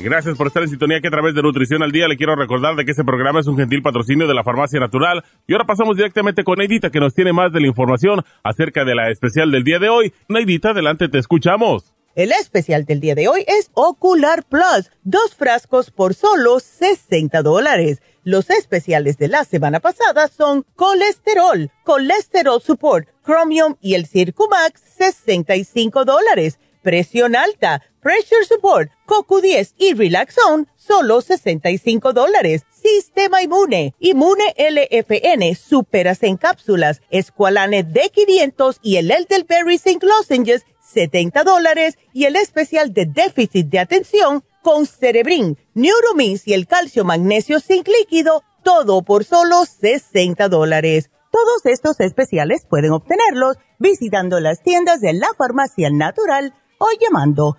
Gracias por estar en sintonía que a través de Nutrición al Día le quiero recordar de que este programa es un gentil patrocinio de la Farmacia Natural. Y ahora pasamos directamente con Neidita que nos tiene más de la información acerca de la especial del día de hoy. Neidita, adelante, te escuchamos. El especial del día de hoy es Ocular Plus, dos frascos por solo 60 dólares. Los especiales de la semana pasada son colesterol, colesterol support, chromium y el Circumax, 65 dólares. Presión alta, pressure support, CoQ10 y Relaxone, solo 65 dólares. Sistema inmune, Inmune LFN, superas en cápsulas, Esqualane D500 y el Elderberry Zinc Lozenges, 70 dólares y el especial de déficit de atención con Cerebrin, Neuromins y el calcio magnesio zinc líquido, todo por solo 60 dólares. Todos estos especiales pueden obtenerlos visitando las tiendas de la farmacia natural o llamando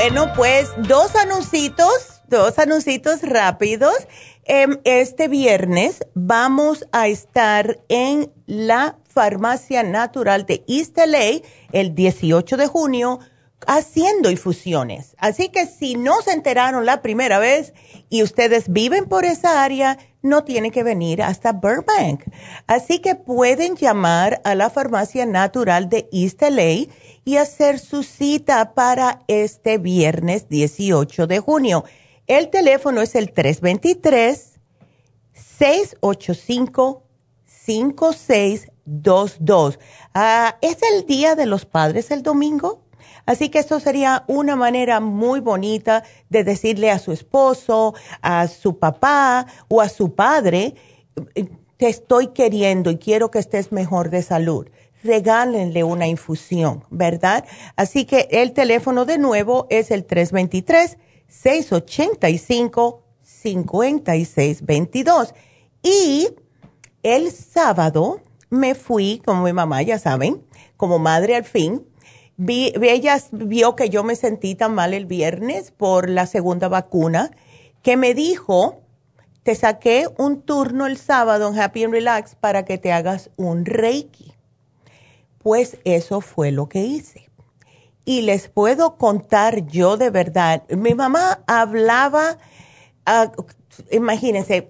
Bueno, pues dos anuncitos, dos anuncitos rápidos. Em, este viernes vamos a estar en la Farmacia Natural de East LA el 18 de junio haciendo infusiones. Así que si no se enteraron la primera vez y ustedes viven por esa área, no tienen que venir hasta Burbank. Así que pueden llamar a la Farmacia Natural de East LA y hacer su cita para este viernes 18 de junio. El teléfono es el 323-685-5622. Ah, es el Día de los Padres el domingo. Así que esto sería una manera muy bonita de decirle a su esposo, a su papá o a su padre, te estoy queriendo y quiero que estés mejor de salud. Regálenle una infusión, ¿verdad? Así que el teléfono de nuevo es el 323-685-5622. Y el sábado me fui, como mi mamá, ya saben, como madre al fin. Vi, ella vio que yo me sentí tan mal el viernes por la segunda vacuna, que me dijo, te saqué un turno el sábado en Happy and Relax para que te hagas un Reiki. Pues eso fue lo que hice. Y les puedo contar yo de verdad, mi mamá hablaba, ah, imagínense,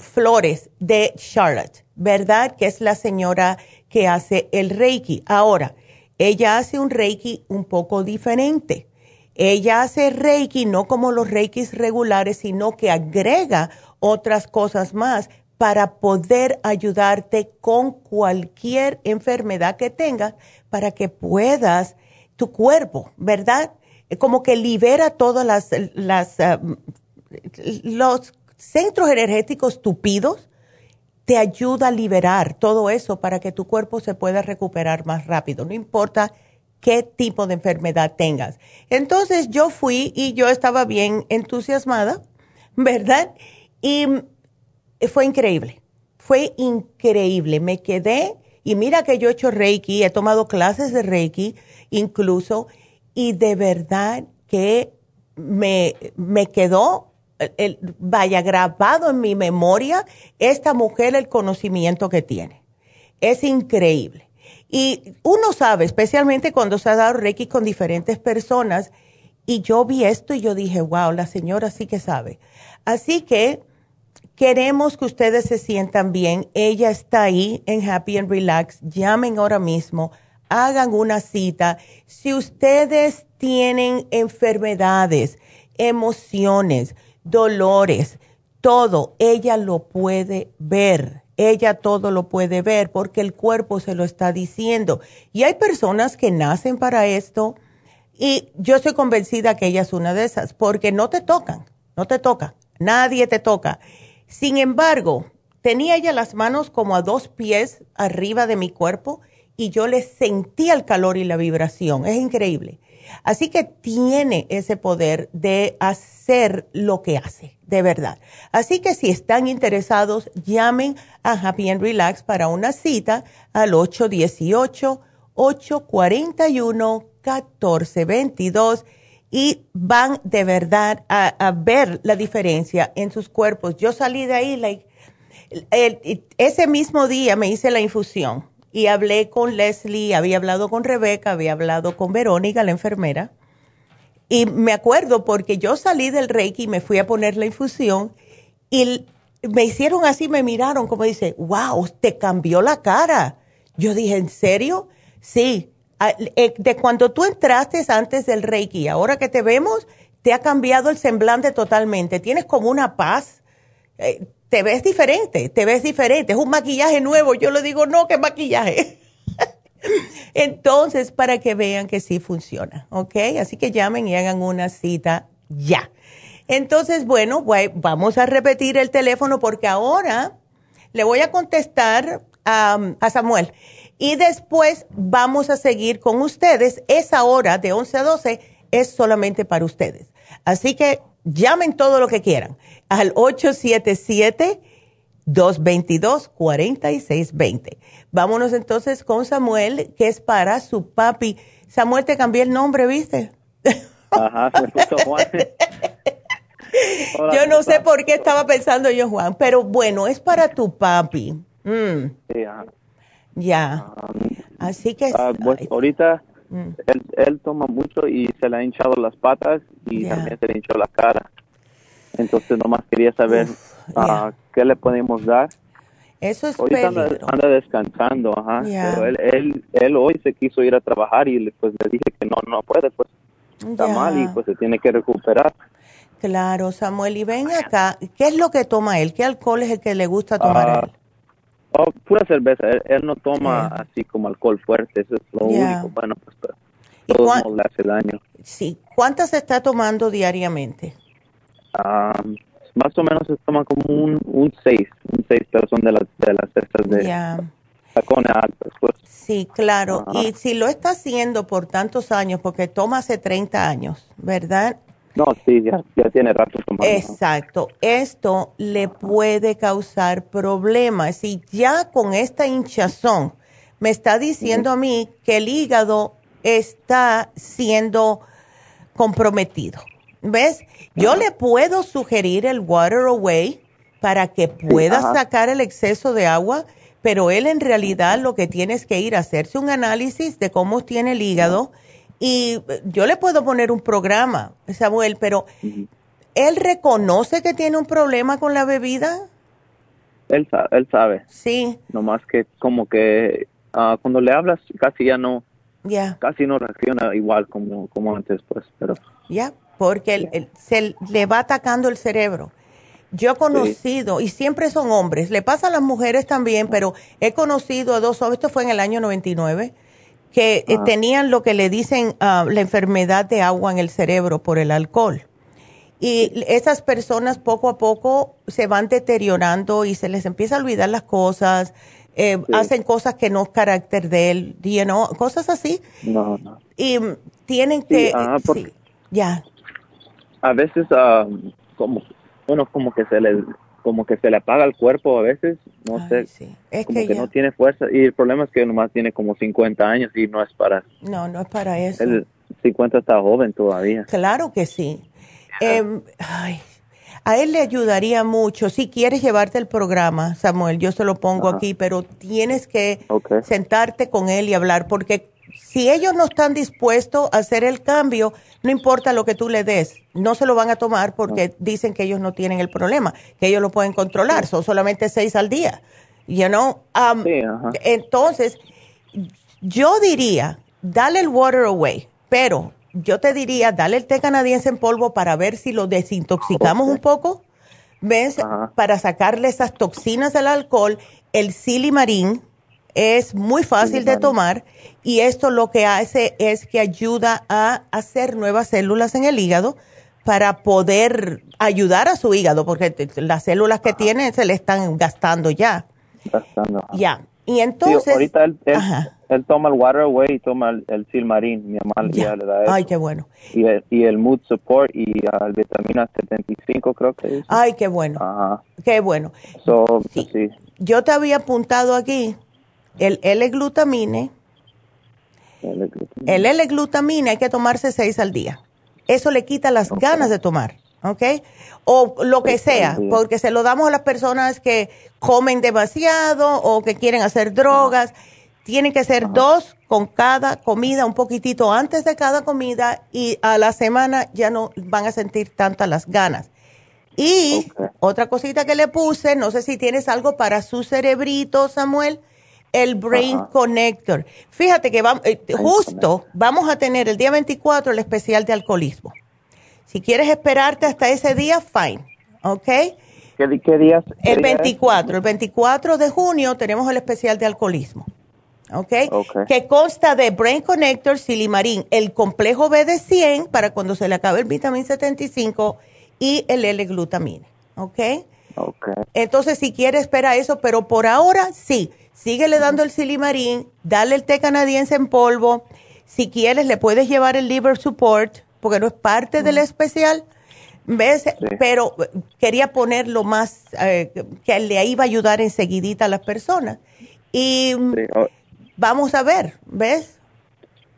flores de Charlotte, ¿verdad? Que es la señora que hace el Reiki. Ahora, ella hace un Reiki un poco diferente. Ella hace Reiki no como los Reikis regulares, sino que agrega otras cosas más para poder ayudarte con cualquier enfermedad que tengas para que puedas, tu cuerpo, ¿verdad? Como que libera todas las, las ah, los centros energéticos tupidos, te ayuda a liberar todo eso para que tu cuerpo se pueda recuperar más rápido, no importa qué tipo de enfermedad tengas. Entonces yo fui y yo estaba bien entusiasmada, ¿verdad? Y fue increíble, fue increíble. Me quedé, y mira que yo he hecho Reiki, he tomado clases de Reiki incluso, y de verdad que me, me quedó vaya grabado en mi memoria esta mujer el conocimiento que tiene. Es increíble. Y uno sabe, especialmente cuando se ha dado Reiki con diferentes personas, y yo vi esto y yo dije, wow, la señora sí que sabe. Así que queremos que ustedes se sientan bien. Ella está ahí en Happy and Relax. Llamen ahora mismo, hagan una cita. Si ustedes tienen enfermedades, emociones, dolores, todo, ella lo puede ver. Ella todo lo puede ver porque el cuerpo se lo está diciendo. Y hay personas que nacen para esto y yo estoy convencida que ella es una de esas porque no te tocan, no te toca, nadie te toca. Sin embargo, tenía ella las manos como a dos pies arriba de mi cuerpo y yo le sentía el calor y la vibración. Es increíble. Así que tiene ese poder de hacer lo que hace, de verdad. Así que si están interesados, llamen a Happy and Relax para una cita al 818-841-1422 y van de verdad a, ver la diferencia en sus cuerpos. Yo salí de ahí, ese mismo día me hice la infusión y hablé con Leslie, había hablado con Rebeca, había hablado con Verónica, la enfermera. Y me acuerdo porque yo salí del Reiki y me fui a poner la infusión y me hicieron así, me miraron como dice, wow, te cambió la cara. Yo dije, ¿en serio? Sí. Eh, de cuando tú entraste antes del Reiki, ahora que te vemos, te ha cambiado el semblante totalmente. Tienes como una paz. Eh, te ves diferente, te ves diferente, es un maquillaje nuevo. Yo le digo, no, ¿qué maquillaje? Entonces, para que vean que sí funciona, ¿ok? Así que llamen y hagan una cita ya. Entonces, bueno, vamos a repetir el teléfono porque ahora le voy a contestar a, a Samuel y después vamos a seguir con ustedes. Esa hora de 11 a 12 es solamente para ustedes. Así que llamen todo lo que quieran al 877-222-4620. Vámonos entonces con Samuel, que es para su papi. Samuel, te cambié el nombre, ¿viste? Ajá, se puso Juan. yo no sé por qué estaba pensando yo Juan, pero bueno, es para tu papi. Mm. Sí, ajá. Ya. Así que... Ah, ahorita mm. él, toma mucho y se le ha hinchado las patas y también se le hinchó la cara. Entonces nomás quería saber uh, qué le podemos dar. Eso es Ahorita anda, anda, descansando, ajá. Pero él, él, él, hoy se quiso ir a trabajar y pues le dije que no, no puede, pues está mal y pues se tiene que recuperar. Claro, Samuel, y ven acá, ¿qué es lo que toma él? ¿Qué alcohol es el que le gusta tomar a él? Oh, pura cerveza, él, no toma así como alcohol fuerte, eso es lo único, bueno, pues todo le hace daño. Sí, ¿cuántas está tomando diariamente? Más o menos se toma como un, un seis, un seis, pero son de las, de las cestas de tacones altos. Pues. Sí, claro. Y si lo está haciendo por tantos años, porque toma hace 30 años, ¿verdad? No, sí, ya, ya tiene rato tomando. Exacto. Esto le puede causar problemas. Y ya con esta hinchazón, me está diciendo a mí que el hígado está siendo comprometido. ¿Ves? Yo le puedo sugerir el Water Away para que pueda sacar el exceso de agua, pero él en realidad lo que tiene es que ir a hacerse un análisis de cómo tiene el hígado y yo le puedo poner un programa, Samuel, pero ¿él reconoce que tiene un problema con la bebida? Él, él sabe. Sí. Nomás que como que ah, cuando le hablas casi ya no, ya casi no reacciona igual como, como antes, pues, pero... Ya, porque se le va atacando el cerebro. Yo he conocido, y siempre son hombres, le pasa a las mujeres también, pero he conocido a dos hombres, esto fue en el año 99, que eh, tenían lo que le dicen ah, la enfermedad de agua en el cerebro por el alcohol. Y esas personas poco a poco se van deteriorando y se les empieza a olvidar las cosas, eh, hacen cosas que no es carácter de él, you cosas así. No, no. Y tienen que... sí, ya. A veces, ah, como uno como que se le como que se le apaga el cuerpo a veces, no sé, es como que, no tiene fuerza y el problema es que nomás tiene como 50 años y no es para... No, no es para eso. El 50 está joven todavía. Claro que sí. Em, a él le ayudaría mucho, si quieres llevarte el programa, Samuel, yo se lo pongo aquí, pero tienes que sentarte con él y hablar, porque si ellos no están dispuestos a hacer el cambio, no importa lo que tú le des, no se lo van a tomar porque dicen que ellos no tienen el problema, que ellos lo pueden controlar, son solamente seis al día. You know? Um, entonces, yo diría, dale el water away, pero yo te diría, dale el té canadiense en polvo para ver si lo desintoxicamos un poco, ¿ves? Para sacarle esas toxinas del alcohol, el silimarín, es muy fácil de tomar y esto lo que hace es que ayuda a hacer nuevas células en el hígado para poder ayudar a su hígado, porque las células que tiene se le están gastando ya. Gastando. Ya. Y entonces... ahorita él, toma el Water Away y toma el, el Silmarín, mi mamá ya. le da eso. Ay, qué bueno. Y el, y el Mood Support y el vitamina 75 creo que es. Ay, qué bueno. Ajá. Qué bueno. sí. Yo te había apuntado aquí el L-glutamine. El L-glutamine hay que tomarse seis al día. Eso le quita las ganas de tomar, ¿ok? O lo que sea, porque se lo damos a las personas que comen demasiado o que quieren hacer drogas. Tienen que ser dos con cada comida, un poquitito antes de cada comida y a la semana ya no van a sentir tantas las ganas. Y otra cosita que le puse, no sé si tienes algo para su cerebrito, Samuel el Brain Connector. Fíjate que vamos, eh, justo vamos a tener el día 24 el especial de alcoholismo. Si quieres esperarte hasta ese día, fine. ¿Ok? ¿Qué, qué días? el 24. El 24 de junio tenemos el especial de alcoholismo. ¿Ok? Que consta de Brain Connector, Silimarín, el complejo B de 100 para cuando se le acabe el vitamina 75 y el L-glutamine. ¿Ok? Ok. Entonces, si quieres, espera eso, pero por ahora sí síguele dando el silimarín, dale el té canadiense en polvo. Si quieres, le puedes llevar el liver support, porque no es parte del especial. ¿Ves? Pero quería ponerlo más, eh, que le iba a ayudar enseguidita a las personas. Y vamos a ver, ¿ves?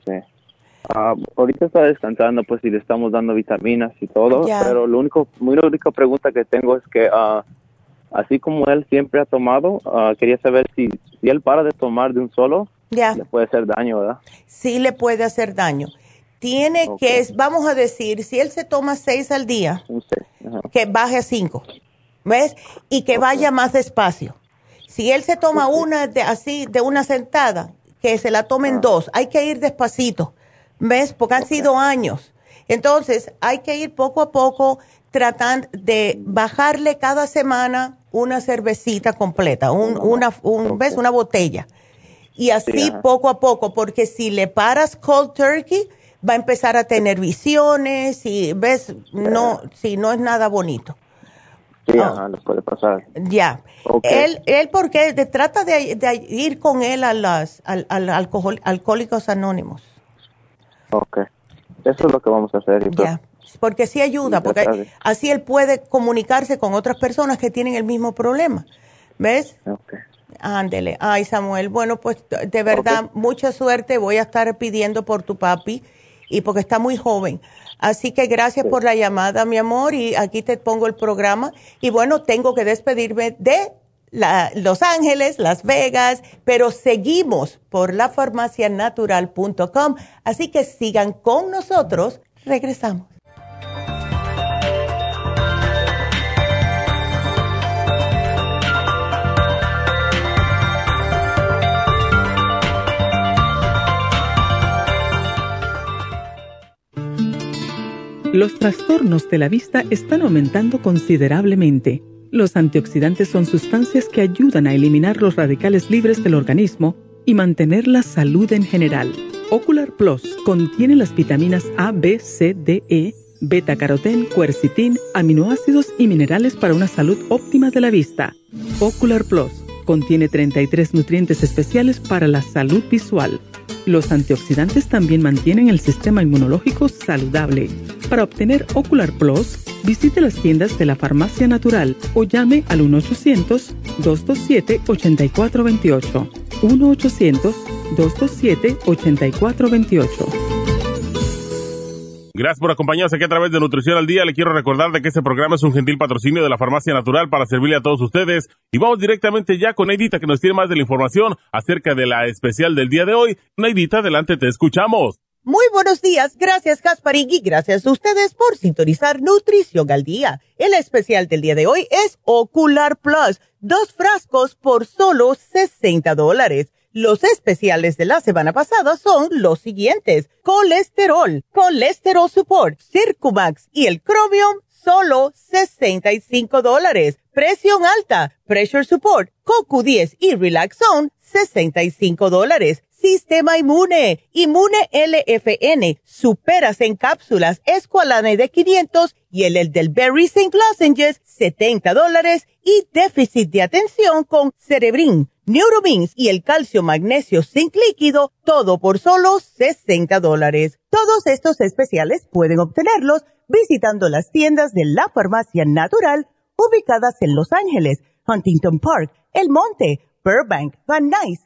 Sí. Ah, ahorita está descansando, pues, y le estamos dando vitaminas y todo, pero lo único, muy la única pregunta que tengo es que uh, así como él siempre ha tomado, ah, quería saber si, si él para de tomar de un solo, le puede hacer daño, ¿verdad? Sí, le puede hacer daño. Tiene que, vamos a decir, si él se toma seis al día, que baje a cinco, ¿ves? Y que vaya más despacio. Si él se toma una de, así, de una sentada, que se la tomen dos, hay que ir despacito, ¿ves? Porque han sido años. Entonces, hay que ir poco a poco tratan de bajarle cada semana una cervecita completa, un, una, un, ¿ves? una botella. Y así poco a poco, porque si le paras cold turkey, va a empezar a tener visiones y, ¿ves? No, si no es nada bonito. Sí, ajá, le puede pasar. Ya. Él, él porque trata de, ir con él a las al, al alcohol, alcohólicos anónimos. Ok. Eso es lo que vamos a hacer. Ya porque sí ayuda, porque así él puede comunicarse con otras personas que tienen el mismo problema. ¿Ves? Okay. Ándele. Ay, Samuel. Bueno, pues de verdad, mucha suerte. Voy a estar pidiendo por tu papi y porque está muy joven. Así que gracias por la llamada, mi amor, y aquí te pongo el programa. Y bueno, tengo que despedirme de Los Ángeles, Las Vegas, pero seguimos por lafarmacianatural.com. Así que sigan con nosotros. Regresamos. Los trastornos de la vista están aumentando considerablemente. Los antioxidantes son sustancias que ayudan a eliminar los radicales libres del organismo y mantener la salud en general. Ocular Plus contiene las vitaminas A, B, C, D, E, beta carotén, quercitín, aminoácidos y minerales para una salud óptima de la vista. Ocular Plus contiene 33 nutrientes especiales para la salud visual. Los antioxidantes también mantienen el sistema inmunológico saludable. Para obtener Ocular Plus, visite las tiendas de la Farmacia Natural o llame al 1-800-227-8428. 1-800-227-8428. Gracias por acompañarnos aquí a través de Nutrición al Día. Le quiero recordar de que este programa es un gentil patrocinio de la Farmacia Natural para servirle a todos ustedes. Y vamos directamente ya con Neidita que nos tiene más de la información acerca de la especial del día de hoy. Neidita, adelante, te escuchamos. Muy buenos días, gracias Gasparín y gracias a ustedes por sintonizar Nutrición al Día. El especial del día de hoy es Ocular Plus, dos frascos por solo 60 dólares. Los especiales de la semana pasada son los siguientes. Colesterol, Colesterol Support, Circumax y el Chromium, solo 65 dólares. Presión alta, Pressure Support, CoQ10 y Relaxon, 65 dólares. Sistema inmune, Inmune LFN, Superas en cápsulas, Esqualane de 500 y el, el del Berry St. Lozenges, 70 dólares. Y déficit de atención con Cerebrin Neuromins y el calcio magnesio zinc líquido, todo por solo 60 dólares. Todos estos especiales pueden obtenerlos visitando las tiendas de la farmacia natural ubicadas en Los Ángeles, Huntington Park, El Monte, Burbank, Van Nuys,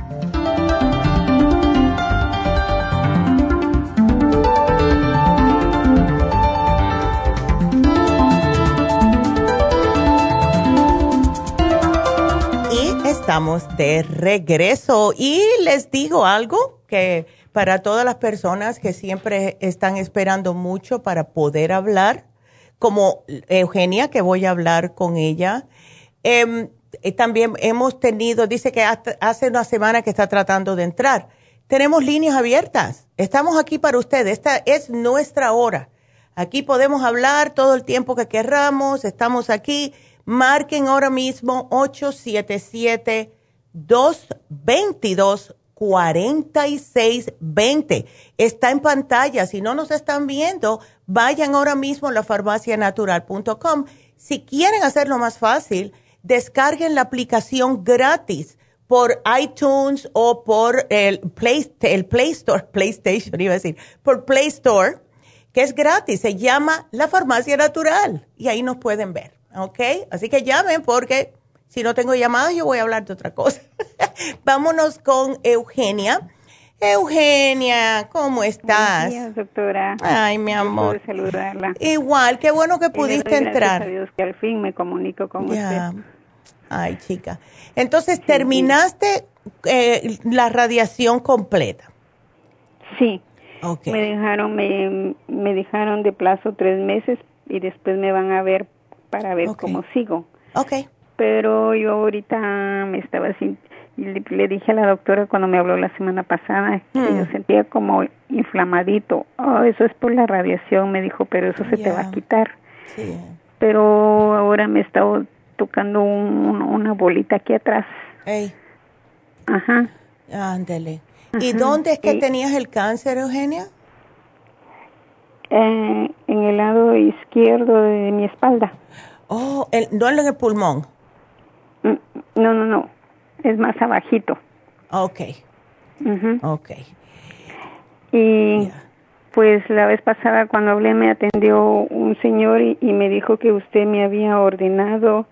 Estamos de regreso y les digo algo que para todas las personas que siempre están esperando mucho para poder hablar, como Eugenia, que voy a hablar con ella. Em, eh, también hemos tenido, dice que hace una semana que está tratando de entrar. Tenemos líneas abiertas. Estamos aquí para ustedes. Esta es nuestra hora. Aquí podemos hablar todo el tiempo que querramos. Estamos aquí. Marquen ahora mismo 877 222 4620. Está en pantalla. Si no nos están viendo, vayan ahora mismo a la farmacianatural.com. Si quieren hacerlo más fácil, descarguen la aplicación gratis por iTunes o por el Play, el Play Store, PlayStation iba a decir, por Play Store, que es gratis. Se llama La Farmacia Natural y ahí nos pueden ver. ¿Ok? Así que llamen porque si no tengo llamadas, yo voy a hablar de otra cosa. Vámonos con Eugenia. Eugenia, ¿cómo estás? Buenos doctora. Ay, mi amor. saludarla. Igual, qué bueno que pudiste entrar. Gracias a Dios que al fin me comunico con usted. Ay, chica. Entonces, ¿terminaste eh, la radiación completa? Sí. Okay. Me dejaron, me, me dejaron de plazo tres meses y después me van a ver para ver cómo sigo. Okay pero yo ahorita me estaba así, le, le, dije a la doctora cuando me habló la semana pasada que yo hmm. sentía como inflamadito. Oh, eso es por la radiación, me dijo, pero eso se te va a quitar. Pero ahora me está tocando un, una bolita aquí atrás, Ey. Ajá. Ándele. ¿Y dónde es que tenías el cáncer, Eugenia? Eh, en el lado izquierdo de mi espalda. Oh, el, no en el pulmón. Mm, no, no, no. Es más abajito. Ok. Ok. Y pues la vez pasada cuando hablé me atendió un señor y, me dijo que usted me había ordenado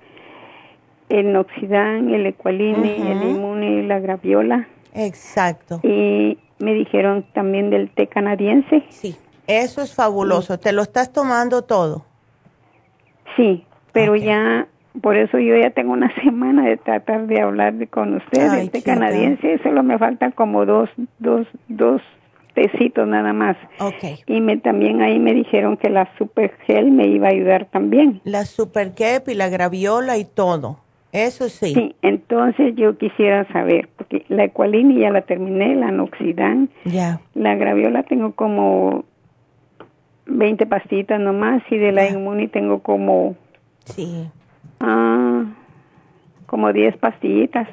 el Noxidán, el Equaline, el Inmune y la Graviola. Exacto. Y me dijeron también del té canadiense. Sí, eso es fabuloso. ¿Te lo estás tomando todo? Sí, pero ya, por eso yo ya tengo una semana de tratar de hablar con usted del té canadiense. Solo me faltan como dos, dos, dos tecitos nada más. Ok. Y me, también ahí me dijeron que la Super Gel me iba a ayudar también. La Super y la Graviola y todo. Eso sí. Sí, entonces yo quisiera saber, porque la Equalini ya la terminé, la Noxidan. Ya. La Graviola tengo como 20 pastillitas nomás y de la Inmuni tengo como... Sí. Ah, como 10 pastillitas.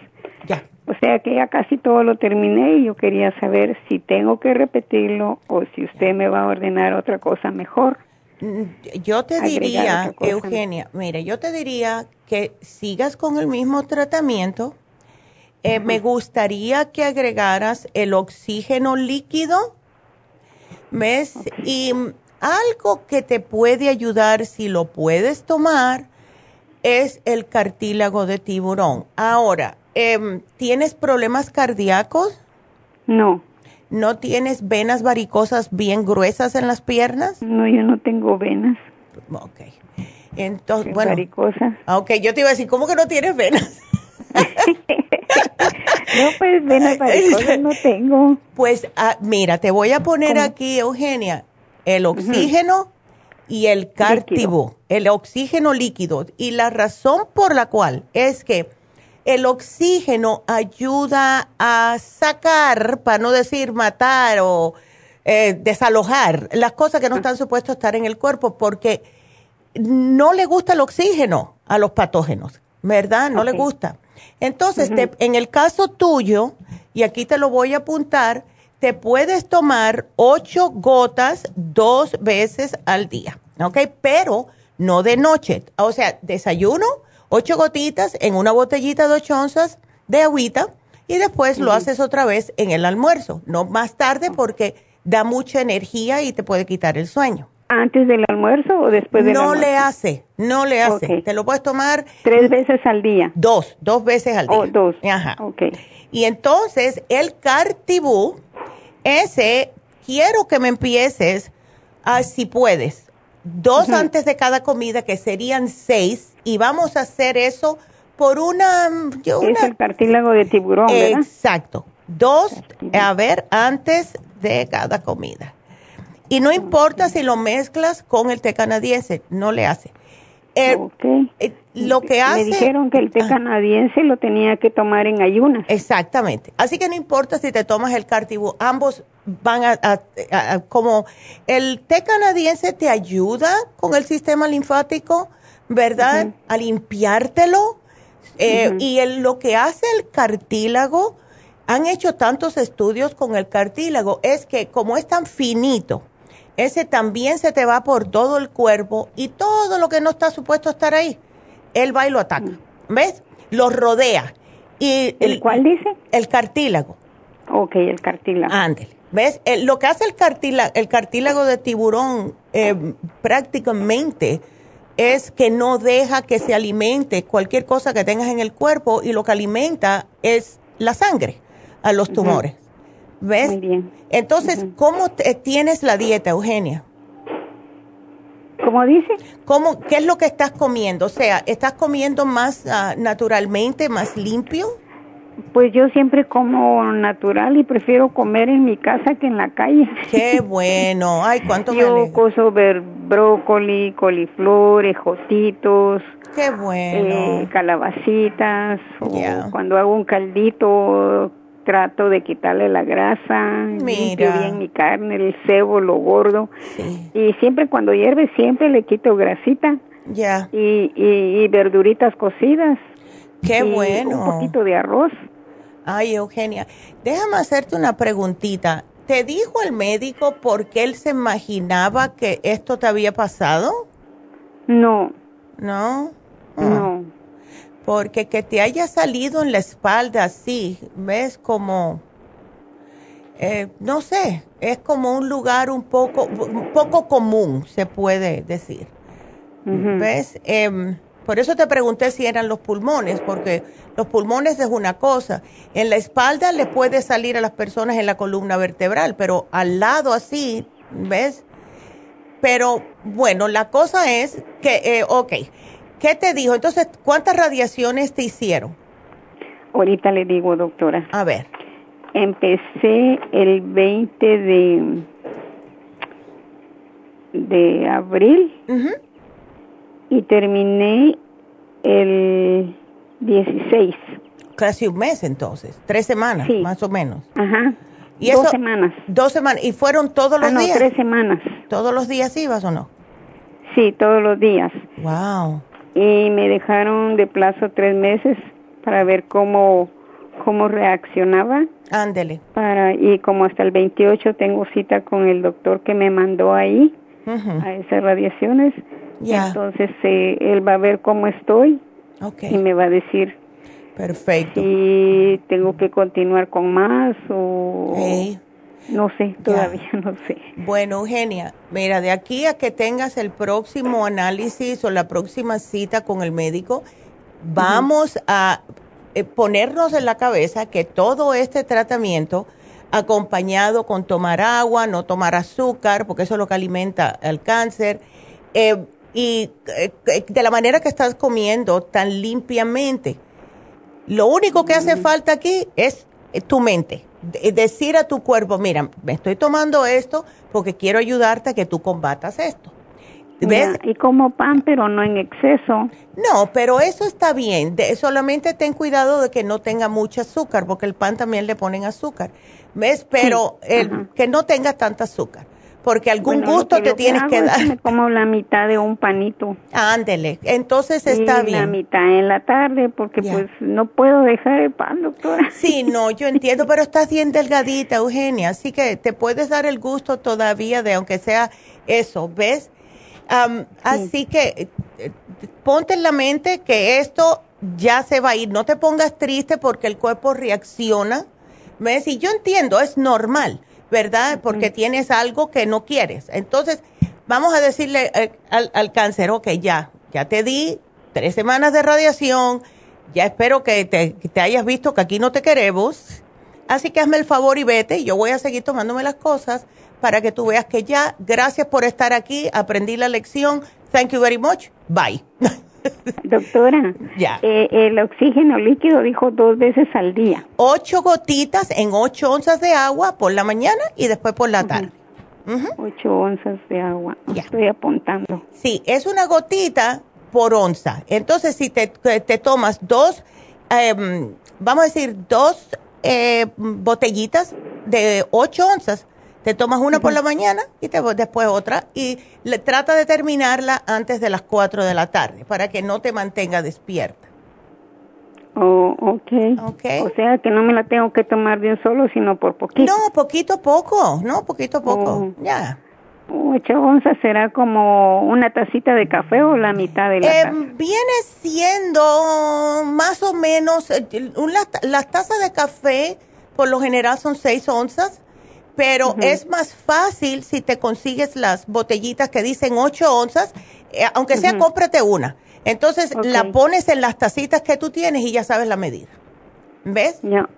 Ya. O sea que ya casi todo lo terminé y yo quería saber si tengo que repetirlo o si usted me va a ordenar otra cosa mejor. Mm, yo te diría, Eugenia, mire, yo te diría que sigas con el mismo tratamiento. Eh, me gustaría que agregaras el oxígeno líquido, ¿ves? Y algo que te puede ayudar si lo puedes tomar es el cartílago de tiburón. Ahora, Em, ¿tienes problemas cardíacos? No. ¿No tienes venas varicosas bien gruesas en las piernas? No, yo no tengo venas. Ok. Entonces, bueno. Varicosas. Ah, ok, yo te iba a decir, ¿cómo que no tienes venas? no, pues venas varicosas no tengo. Pues ah, mira, te voy a poner aquí, Eugenia, el oxígeno y el cártibo, el oxígeno líquido. Y la razón por la cual es que el oxígeno ayuda a sacar, para no decir matar o eh, desalojar las cosas que no están supuestas a estar en el cuerpo porque no le gusta el oxígeno a los patógenos, ¿verdad? No le gusta. Entonces, en el caso tuyo, y aquí te lo voy a apuntar, te puedes tomar ocho gotas dos veces al día, ¿ok? Pero no de noche. O sea, desayuno, ocho gotitas en una botellita de ocho onzas de agüita y después lo haces otra vez en el almuerzo, no más tarde porque da mucha energía y te puede quitar el sueño. ¿Antes del almuerzo o después del no almuerzo? No le hace, no le hace. Te lo puedes tomar. ¿Tres veces al día? Dos, dos veces al día. Oh, dos. Ajá. Ok. Y entonces el cartibú, ese, quiero que me empieces, a, si puedes, dos antes de cada comida, que serían seis, y vamos a hacer eso por una... es el cartílago de tiburón, ¿verdad? Exacto. Dos, a ver, antes de cada comida. Y no importa si lo mezclas con el té canadiense, no le hace. Eh, lo que hace... Me dijeron que el té ah. canadiense lo tenía que tomar en ayunas. Exactamente. Así que no importa si te tomas el cartibú, ambos van a, como el té canadiense te ayuda con el sistema linfático, ¿verdad? A limpiártelo. Eh, y lo que hace el cartílago, han hecho tantos estudios con el cartílago, es que como es tan finito, ese también se te va por todo el cuerpo y todo lo que no está supuesto estar ahí, él va y lo ataca. ¿Ves? Lo rodea. Y ¿El, cuál dice? El cartílago. Ok, el cartílago. Ándele. ¿Ves? lo que hace el cartílago, el cartílago de tiburón eh, prácticamente es que no deja que se alimente cualquier cosa que tengas en el cuerpo y lo que alimenta es la sangre a los tumores. ¿Ves? Muy bien. Entonces, ¿cómo tienes la dieta, Eugenia? ¿Cómo dice? ¿Cómo, ¿Qué es lo que estás comiendo? O sea, ¿estás comiendo más ah, naturalmente, más limpio? Pues yo siempre como natural y prefiero comer en mi casa que en la calle. Qué bueno. Ay, cuánto Yo coso ver brócoli, coliflor, ejotitos. Qué bueno. Eh, calabacitas. cuando hago un caldito, trato de quitarle la grasa. Mira. bien mi carne, el cebo, lo gordo. Y siempre cuando hierve, siempre le quito grasita. Ya. Y, y verduritas cocidas. Qué bueno. Un poquito de arroz. Ay, Eugenia, déjame hacerte una preguntita. ¿Te dijo el médico por qué él se imaginaba que esto te había pasado? No. ¿No? No. Porque que te haya salido en la espalda así, ves como, eh, no sé, es como un lugar un poco, un poco común, se puede decir. ¿Ves? Em, por eso te pregunté si eran los pulmones, porque los pulmones es una cosa. En la espalda le puede salir a las personas en la columna vertebral, pero al lado así, ¿ves? Pero bueno, la cosa es que, eh, ok, ¿qué te dijo? Entonces, ¿cuántas radiaciones te hicieron? Ahorita le digo, doctora. A ver. Empecé el 20 de, de abril y terminé el 16. Casi un mes entonces, tres semanas más o menos. Ajá. ¿Y dos semanas. Dos semanas. ¿Y fueron todos los ah, no, días? tres semanas. ¿Todos los días ibas o no? Sí, todos los días. Wow. Y me dejaron de plazo tres meses para ver cómo, cómo reaccionaba. Ándele. Para, y como hasta el 28 tengo cita con el doctor que me mandó ahí a esas radiaciones. Ya. Entonces eh, él va a ver cómo estoy okay. y me va a decir Perfecto. si tengo que continuar con más o no sé, todavía no sé. Bueno, Eugenia, mira, de aquí a que tengas el próximo análisis o la próxima cita con el médico, vamos a eh, ponernos en la cabeza que todo este tratamiento acompañado con tomar agua, no tomar azúcar, porque eso es lo que alimenta el cáncer, eh, y eh, de la manera que estás comiendo tan limpiamente. Lo único que hace falta aquí es tu mente. Decir a tu cuerpo, mira, me estoy tomando esto porque quiero ayudarte a que tú combatas esto. ¿Ves? y como pan, pero no en exceso. No, pero eso está bien. solamente ten cuidado de que no tenga mucho azúcar, porque el pan también le ponen azúcar. ¿Ves? Pero el, que no tenga tanta azúcar porque algún gusto te tienes que, dar. como la mitad de un panito. Ándele, entonces está y bien. La mitad en la tarde, porque pues no puedo dejar el pan, doctora. Sí, no, yo entiendo, pero estás bien delgadita, Eugenia, así que te puedes dar el gusto todavía de, aunque sea eso, ¿ves? Así que eh, ponte en la mente que esto ya se va a ir. No te pongas triste porque el cuerpo reacciona. ¿Ves? Y yo entiendo, es normal. ¿Verdad? Porque tienes algo que no quieres. Entonces, vamos a decirle eh, al, cáncer, ok, ya, ya te di tres semanas de radiación, ya espero que te, te, hayas visto que aquí no te queremos, así que hazme el favor y vete, yo voy a seguir tomándome las cosas para que tú veas que ya, gracias por estar aquí, aprendí la lección, thank you very much, bye. Doctora, ya. Eh, el oxígeno líquido dijo dos veces al día. Ocho gotitas en ocho onzas de agua por la mañana y después por la tarde. Ocho onzas de agua. Ya. Estoy apuntando. Sí, es una gotita por onza. Entonces, si te, te tomas dos, em, vamos a decir, dos eh, botellitas de ocho onzas, te tomas una por la mañana y te, después otra y le, trata de terminarla antes de las 4 de la tarde para que no te mantenga despierta. Oh, ok. O sea que no me la tengo que tomar de un solo, sino por poquito. No, poquito a poco, no, poquito a poco, oh. ya. Ocho onzas será como una tacita de café o la mitad de la eh, Viene siendo más o menos, eh, las tazas de café por lo general son seis onzas pero es más fácil si te consigues las botellitas que dicen 8 onzas, eh, aunque sea cómprate una. Entonces la pones en las tacitas que tú tienes y ya sabes la medida. ¿Ves? Ya.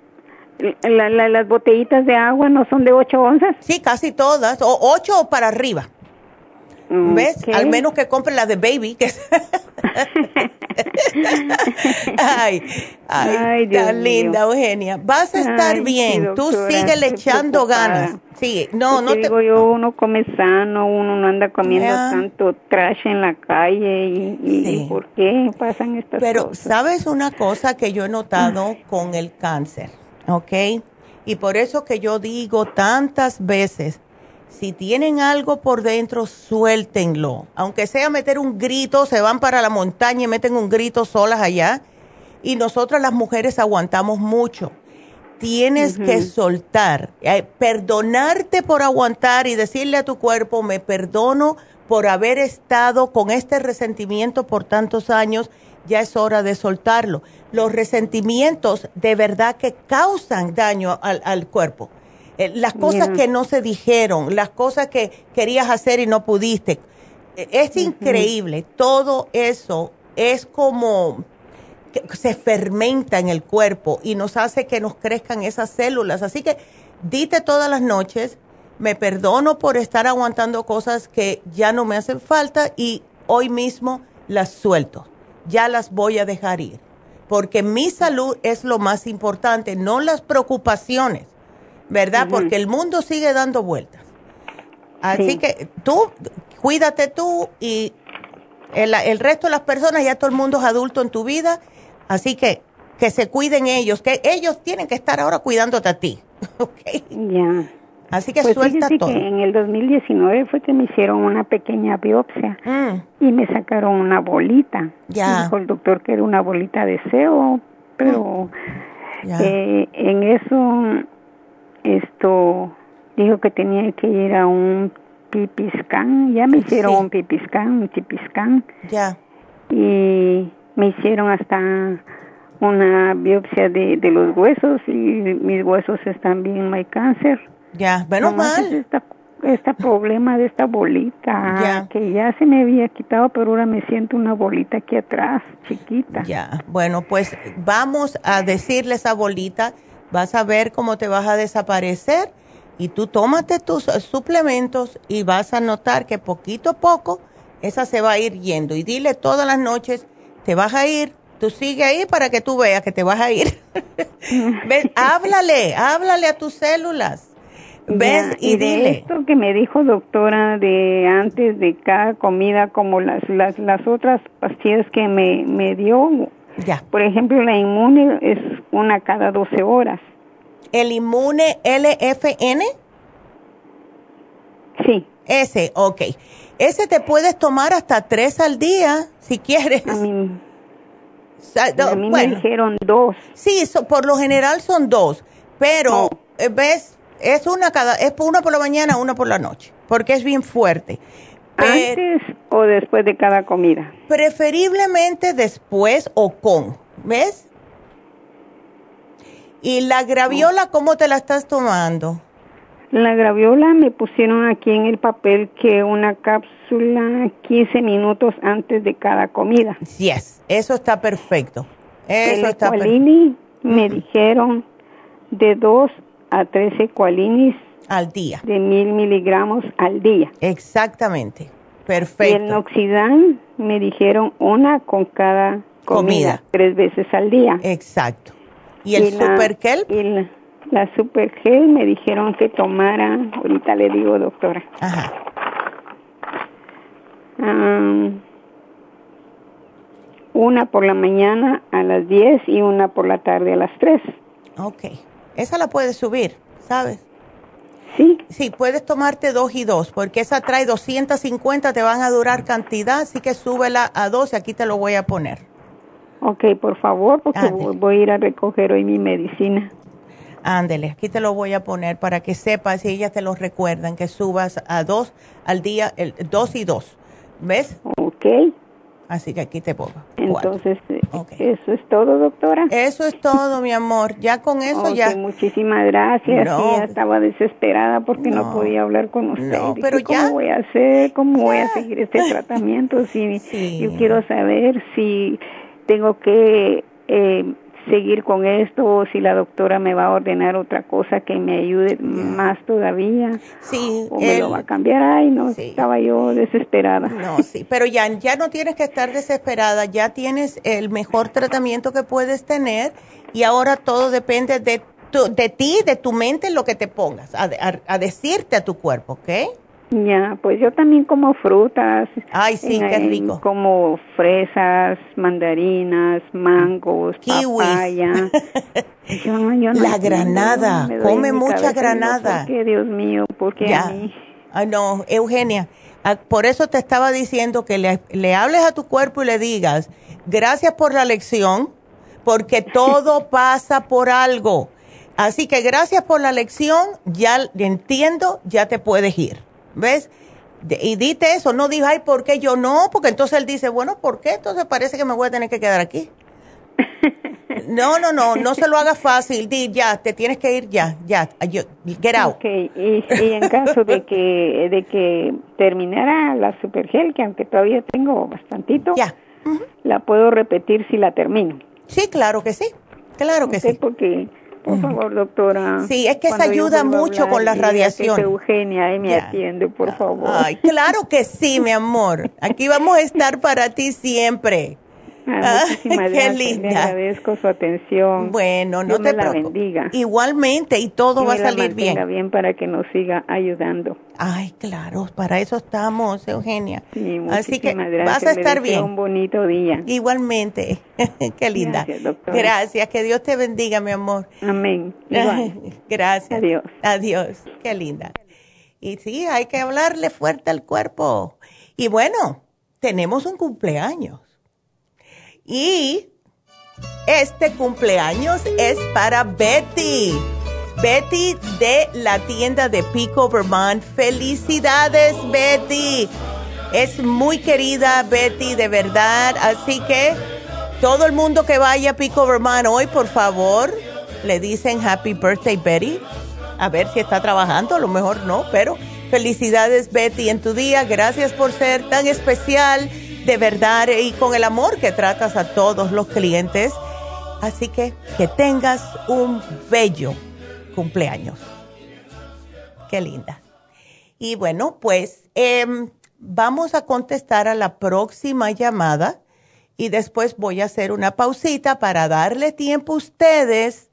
las botellitas de agua no son de 8 onzas? Sí, casi todas, o 8 o para arriba. ¿Ves? Al menos que compre la de baby. Que ay, ay, tan linda, Eugenia. Vas a estar bien. Tú sigue echando ganas. Sí, no, no te. Digo yo, uno come sano, uno no anda comiendo tanto trash en la calle. ¿Y, por qué pasan estas Pero, cosas? ¿sabes una cosa que yo he notado con el cáncer? ¿Ok? Y por eso que yo digo tantas veces si tienen algo por dentro, suéltenlo. Aunque sea meter un grito, se van para la montaña y meten un grito solas allá. y nosotras las mujeres aguantamos mucho. Tienes que soltar, eh, perdonarte por aguantar y decirle a tu cuerpo, me perdono por haber estado con este resentimiento por tantos años, ya es hora de soltarlo. Los resentimientos de verdad que causan daño al, cuerpo. Eh, las cosas que no se dijeron, las cosas que querías hacer y no pudiste. Eh, es increíble, todo eso es como se fermenta en el cuerpo y nos hace que nos crezcan esas células. Así que dite todas las noches, me perdono por estar aguantando cosas que ya no me hacen falta y hoy mismo las suelto. Ya las voy a dejar ir. Porque mi salud es lo más importante, no las preocupaciones, ¿verdad? Porque el mundo sigue dando vueltas. Así que tú, cuídate tú y el, el resto de las personas, ya todo el mundo es adulto en tu vida Así que que se cuiden ellos, que ellos tienen que estar ahora cuidándote a ti. ¿Ok? Ya. Así que pues suelta todo. Que en el 2019 fue que me hicieron una pequeña biopsia mm. y me sacaron una bolita. Ya. Dijo el doctor que era una bolita de seo, pero mm. eh, en eso, esto, dijo que tenía que ir a un pipiscan. Ya me hicieron un pipiscan, un chipiscan. Ya. Y me hicieron hasta una biopsia de, de los huesos y mis huesos están bien, no hay cáncer. Ya, menos mal. este problema de esta bolita que ya se me había quitado, pero ahora me siento una bolita aquí atrás, chiquita. Ya, bueno, pues vamos a decirle esa bolita, vas a ver cómo te vas a desaparecer y tú tómate tus suplementos y vas a notar que poquito a poco esa se va a ir yendo y dile todas las noches te vas a ir, tú sigue ahí para que tú veas que te vas a ir. ¿Ves? háblale, háblale a tus células. ¿Ves? y, dile. Esto que me dijo doctora de antes de cada comida, como las, las, las otras pastillas que me, me dio. Ya. Por ejemplo, la inmune es una cada 12 horas. ¿El inmune LFN? Sí. Ese, ok. Ese te puedes tomar hasta tres al día, si quieres. A mí, me dijeron dos. Sí, por lo general son dos, pero eh, ves, es una cada, es una por la mañana, una por la noche, porque es bien fuerte. ¿Antes o después de cada comida? Preferiblemente después o con, ¿ves? ¿Y la graviola cómo te la estás tomando? La graviola me pusieron aquí en el papel que una cápsula 15 minutos antes de cada comida. Yes, eso está perfecto. Eso el está me dijeron de 2 a 13 cualinis al día. De mil miligramos al día. Exactamente. Perfecto. Y el noxidan me dijeron una con cada comida, tres veces al día. Exacto. ¿Y el super kelp? La super me dijeron que tomara, ahorita le digo doctora. Ajá. una por la mañana a las 10 y una por la tarde a las 3. Ok. Esa la puedes subir, ¿sabes? Sí. Sí, puedes tomarte dos y dos, porque esa trae 250, te van a durar cantidad, así que súbela a dos y aquí te lo voy a poner. Ok, por favor, porque voy a ir a recoger hoy mi medicina. Ándele, aquí te lo voy a poner para que sepas y ellas te lo recuerdan, que subas a dos al día, el dos y dos. ¿Ves? Ok. Así que aquí te pongo. Entonces, eh, ¿eso es todo, doctora? Eso es todo, mi amor. Ya con eso ya. Muchísimas gracias. ya estaba desesperada porque no, podía hablar con usted. No, pero ya. ¿Cómo voy a hacer? ¿Cómo voy a seguir este tratamiento? Si, Yo quiero saber si tengo que eh, seguir con esto o si la doctora me va a ordenar otra cosa que me ayude más todavía. Sí. O me lo va a cambiar. Ay, no, estaba yo desesperada. No, sí, pero ya, ya no tienes que estar desesperada, ya tienes el mejor tratamiento que puedes tener y ahora todo depende de, tu, de ti, de tu mente, lo que te pongas a, a decirte a tu cuerpo, ¿ok? Ya, pues yo también como frutas. Ay, sí, qué rico. Como fresas, mandarinas, mangos, papaya. la granada, come mucha granada. ¿Por Dios mío? porque ya. a mí? Ay, no, Eugenia, ah, por eso te estaba diciendo que le, le hables a tu cuerpo y le digas, gracias por la lección, porque todo pasa por algo. Así que gracias por la lección, ya entiendo, ya te puedes ir. ¿Ves? y dite eso, no dijo, ay, ¿por qué yo no? Porque entonces él dice, bueno, ¿por qué? Entonces parece que me voy a tener que quedar aquí. No, no, no, no se lo haga fácil. Di, ya, te tienes que ir ya, ya, get out. Okay. Y, en caso de que de que terminara la supergel, que aunque todavía tengo bastantito, ya. la puedo repetir si la termino. Sí, claro que sí, claro que sí. Porque por favor, doctora. Sí, es que se ayuda mucho con la radiación. Eugenia ahí me atiende, por favor. Ay, claro que sí, mi amor. Aquí vamos a estar para ti siempre. Ah, qué linda. Le agradezco su atención. Bueno, no te la bendiga. Igualmente, y todo va a salir bien. bien para que nos siga ayudando. Ay, claro, para eso estamos, Eugenia. Sí, Así que vas a estar bien. Un bonito día. Igualmente. qué linda. Gracias, Gracias, que Dios te bendiga, mi amor. Amén. Gracias. Adiós. Adiós. Qué linda. Y sí, hay que hablarle fuerte al cuerpo. Y bueno, tenemos un cumpleaños. Y este cumpleaños es para Betty. Betty de la tienda de Pico Vermont. Felicidades, Betty. Es muy querida Betty, de verdad. Así que todo el mundo que vaya a Pico Vermont hoy, por favor, le dicen Happy Birthday, Betty. A ver si está trabajando, a lo mejor no, pero felicidades, Betty, en tu día. Gracias por ser tan especial de verdad y con el amor que tratas a todos los clientes. Así que que tengas un bello cumpleaños. Qué linda. Y bueno, pues em, vamos a contestar a la próxima llamada y después voy a hacer una pausita para darle tiempo a ustedes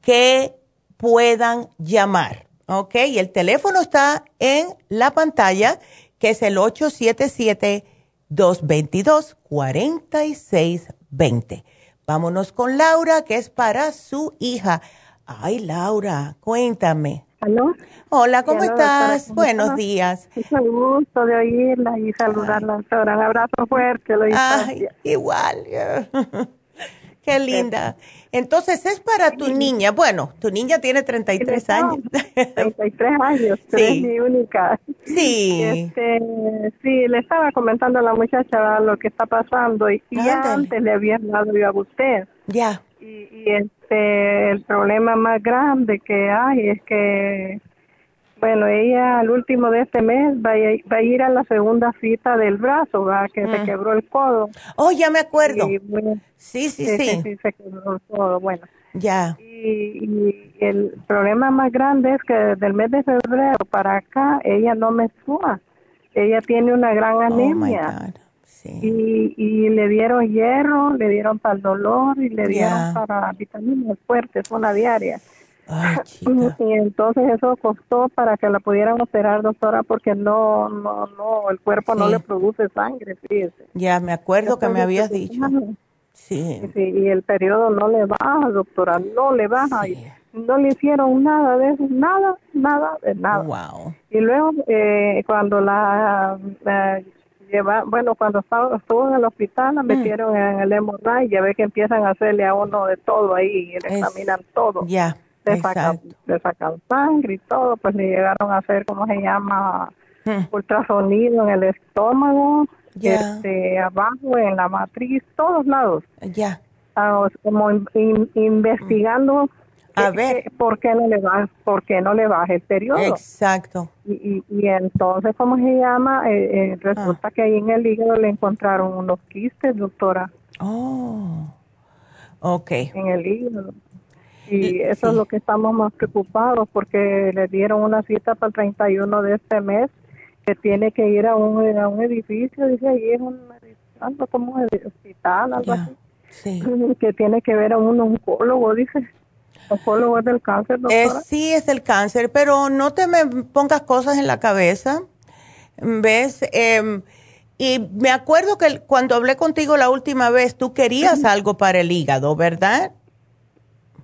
que puedan llamar. ¿Ok? Y el teléfono está en la pantalla, que es el 877 222-4620. Vámonos con Laura, que es para su hija. Ay, Laura, cuéntame. ¿Aló? Hola, ¿cómo estás? Buenos días. Es un gusto de oírla y saludarla, doctora. Un abrazo fuerte. Lo Ay, igual. Qué linda. Entonces es para tu niña. Bueno, tu niña tiene 33 años. 33 años, sí. es mi única. Sí. Este, sí, le estaba comentando a la muchacha lo que está pasando y, ya antes le había dado yo a usted. Ya. Y, y este, el problema más grande que hay es que bueno, ella al último de este mes va a, ir a la segunda cita del brazo, ¿va? que se mm. quebró el codo. Oh, ya me acuerdo. sí, sí, sí, sí. se quebró el codo, bueno. Ya. Y, el problema más grande es que desde el mes de febrero para acá ella no menstrua. Ella tiene una gran oh, anemia. Sí. Y, y le dieron hierro, le dieron para el dolor y le dieron para vitaminas fuertes, una diaria. Y entonces eso costó para que la pudieran operar, doctora, porque no, no, no, el cuerpo no le produce sangre, fíjese. Ya, me acuerdo que me habías dicho. Sí. sí. Y el periodo no le baja, doctora, no le baja. no le hicieron nada de eso, nada, nada, de nada. Wow. Y luego, eh, cuando la, lleva, bueno, cuando estaba, estuvo en el hospital, la mm. metieron en el hemorragia ya ve que empiezan a hacerle a uno de todo ahí, y le examinan todo. Ya le sacan, sangre y todo, pues le llegaron a hacer, ¿cómo se llama? Hmm. Ultrasonido en el estómago, este, abajo, en la matriz, todos lados. Ya. Ah, como investigando a ver. por qué no le va por qué no le baja el periodo. Exacto. Y, y, entonces cómo se llama eh, eh, resulta ah. que ahí en el hígado le encontraron unos quistes doctora. Oh. Okay en el hígado y eso es lo que estamos más preocupados porque le dieron una cita para el 31 de este mes que tiene que ir a un, a un edificio, dice ahí es un algo como un hospital, algo así. Sí. Que tiene que ver a un oncólogo, dice. Oncólogo es del cáncer, doctora. sí, es del cáncer, pero no te me pongas cosas en la cabeza. ¿Ves? Eh, y me acuerdo que cuando hablé contigo la última vez, tú querías algo para el hígado, ¿verdad?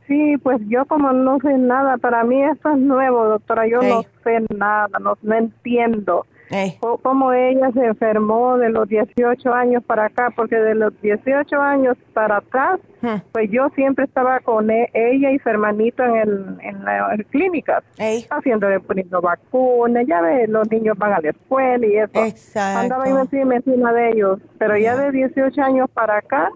Sí, pues yo como no sé nada, para mí esto es nuevo, doctora, yo no sé nada, no, entiendo. cómo ella se enfermó de los 18 años para acá, porque de los 18 años para atrás, hmm. pues yo siempre estaba con e, ella y su hermanito en, el, en las clínicas, haciéndole poniendo vacunas, ya ve, los niños van a la escuela y eso. Exacto. Andaba yo encima de ellos, pero ya de 18 años para acá,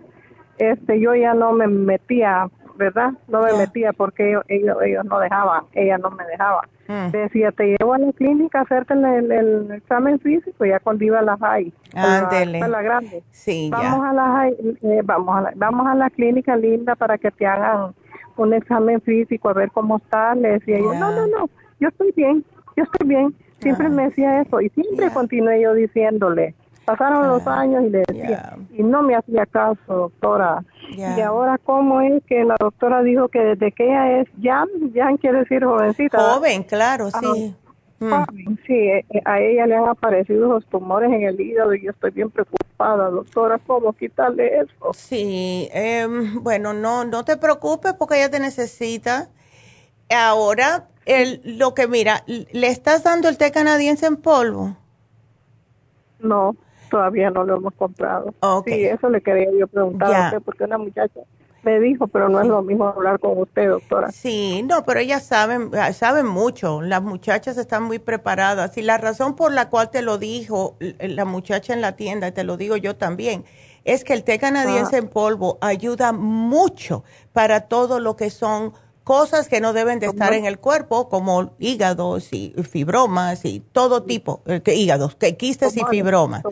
este, yo ya no me metía ¿verdad? No me metía porque ellos, ellos, no dejaban, ella no me dejaba. Mm. Decía, te llevo a la clínica a hacerte el, examen físico, ya cuando iba a la high, a la, grande. Sí, vamos a la high, eh, vamos a la, vamos a la clínica linda para que te hagan un examen físico a ver cómo estás. Le decía yo, no, no, no, yo estoy bien, yo estoy bien. Siempre ah. me decía eso y siempre continué yo diciéndole, Pasaron los ah, años y le decía, y no me hacía caso, doctora. Y ahora, ¿cómo es que la doctora dijo que desde que ella es ya, ya quiere decir jovencita? Joven, claro, ah, sí. Mm. Sí, eh, eh, a ella le han aparecido los tumores en el hígado y yo estoy bien preocupada, doctora, ¿cómo quitarle eso? Sí, em, bueno, no, no te preocupes porque ella te necesita. Ahora, el, lo que mira, ¿le estás dando el té canadiense en polvo? No todavía no lo hemos comprado. Sí, eso le quería yo preguntar a usted, porque una muchacha me dijo, pero no es lo mismo hablar con usted, doctora. Sí, no, pero ellas saben, saben mucho, las muchachas están muy preparadas y la razón por la cual te lo dijo la muchacha en la tienda, y te lo digo yo también, es que el té canadiense ah. en polvo ayuda mucho para todo lo que son cosas que no deben de estar en el cuerpo, como hígados y fibromas y todo tipo, eh, hígados, que quistes y fibromas.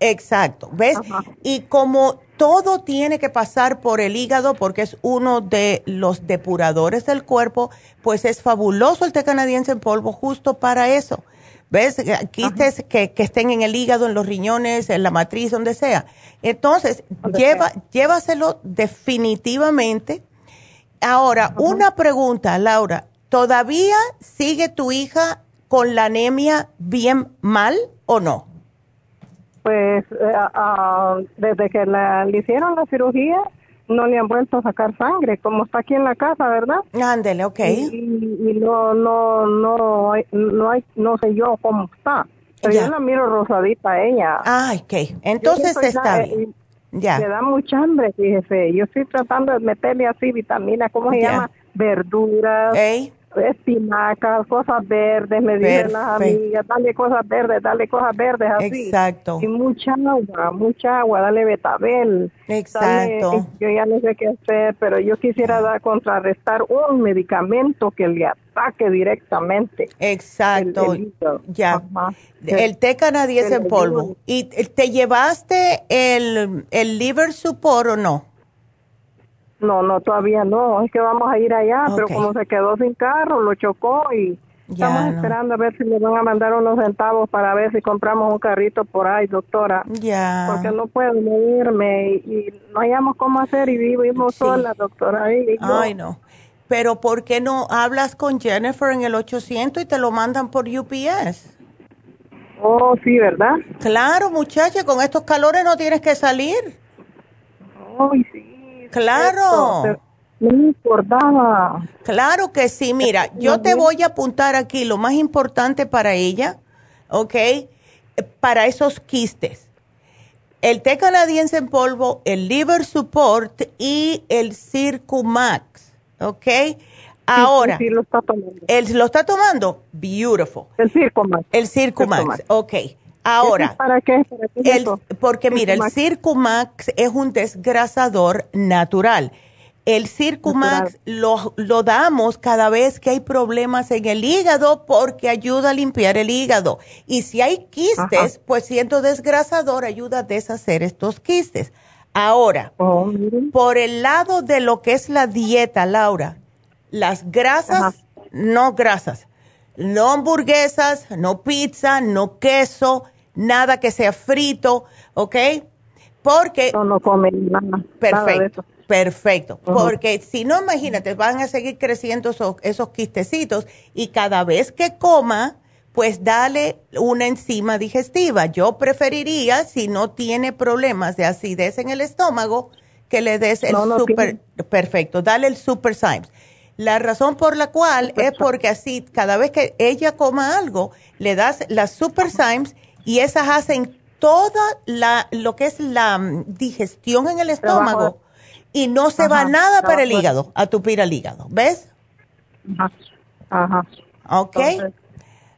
Exacto, ¿ves? Y como todo tiene que pasar por el hígado porque es uno de los depuradores del cuerpo, pues es fabuloso el té canadiense en polvo justo para eso. ¿Ves? Quistes que, que, estén en el hígado, en los riñones, en la matriz, donde sea. Entonces, lleva, llévaselo definitivamente Ahora, una pregunta, Laura. ¿Todavía sigue tu hija con la anemia bien mal o no? Pues eh, ah, desde que le hicieron la cirugía, no le han vuelto a sacar sangre, como está aquí en la casa, ¿verdad? Ándele, ok. Y, no, no, no, no, hay, no sé yo cómo está. Pero yo la miro rosadita ella. Ay, ok. Entonces está bien. Ya. Le da mucha hambre, fíjese. Yo estoy tratando de meterle así vitaminas, ¿cómo se llama? Verduras. Espinacas, cosas verdes, me dicen las amigas, dale cosas verdes, dale cosas verdes así. Exacto. Y mucha agua, mucha agua, dale betabel. Exacto. yo ya no sé qué hacer, pero yo quisiera dar, contrarrestar un medicamento que le ataque directamente. Exacto. ya. El té canadiense en polvo. ¿Y te llevaste el, el liver support o no? No, no, todavía no. Es que vamos a ir allá, pero como se quedó sin carro, lo chocó y estamos esperando a ver si le van a mandar unos centavos para ver si compramos un carrito por ahí, doctora. Ya. Porque no puedo irme y, no hayamos cómo hacer y vivimos solas, doctora. Ay, no. Pero ¿por qué no hablas con Jennifer en el 800 y te lo mandan por UPS? Oh, sí, ¿verdad? Claro, muchacha, con estos calores no tienes que salir. Ay, sí. Claro. No me importaba. Claro que sí. Mira, yo te voy a apuntar aquí lo más importante para ella, ¿ok? Para esos quistes. El té canadiense en polvo, el liver support y el Circumax, ¿ok? Ahora, sí, lo está tomando. ¿Él lo está tomando? Beautiful. El Circumax. El Circumax, ok. Ahora, ¿para qué? porque mira, el Circumax es un desgrasador natural. El Circumax lo, lo, damos cada vez que hay problemas en el hígado porque ayuda a limpiar el hígado. Y si hay quistes, pues siendo desgrasador ayuda a deshacer estos quistes. Ahora, oh, por el lado de lo que es la dieta, Laura, las grasas, no grasas, no hamburguesas, no pizza, no queso, nada que sea frito, ¿ok? Porque... No, no comen nada. Perfecto. Perfecto, porque si no, imagínate, van a seguir creciendo esos, esos quistecitos y cada vez que coma, pues dale una enzima digestiva. Yo preferiría, si no tiene problemas de acidez en el estómago, que le des el super, perfecto, dale el Super Symes. La razón por la cual es porque así, cada vez que ella coma algo, le das las Super Symes y esas hacen toda la, lo que es la mm, digestión en el estómago y no se va nada para el hígado, a tupir al hígado. ¿Ves? Ajá. Ajá. Ok.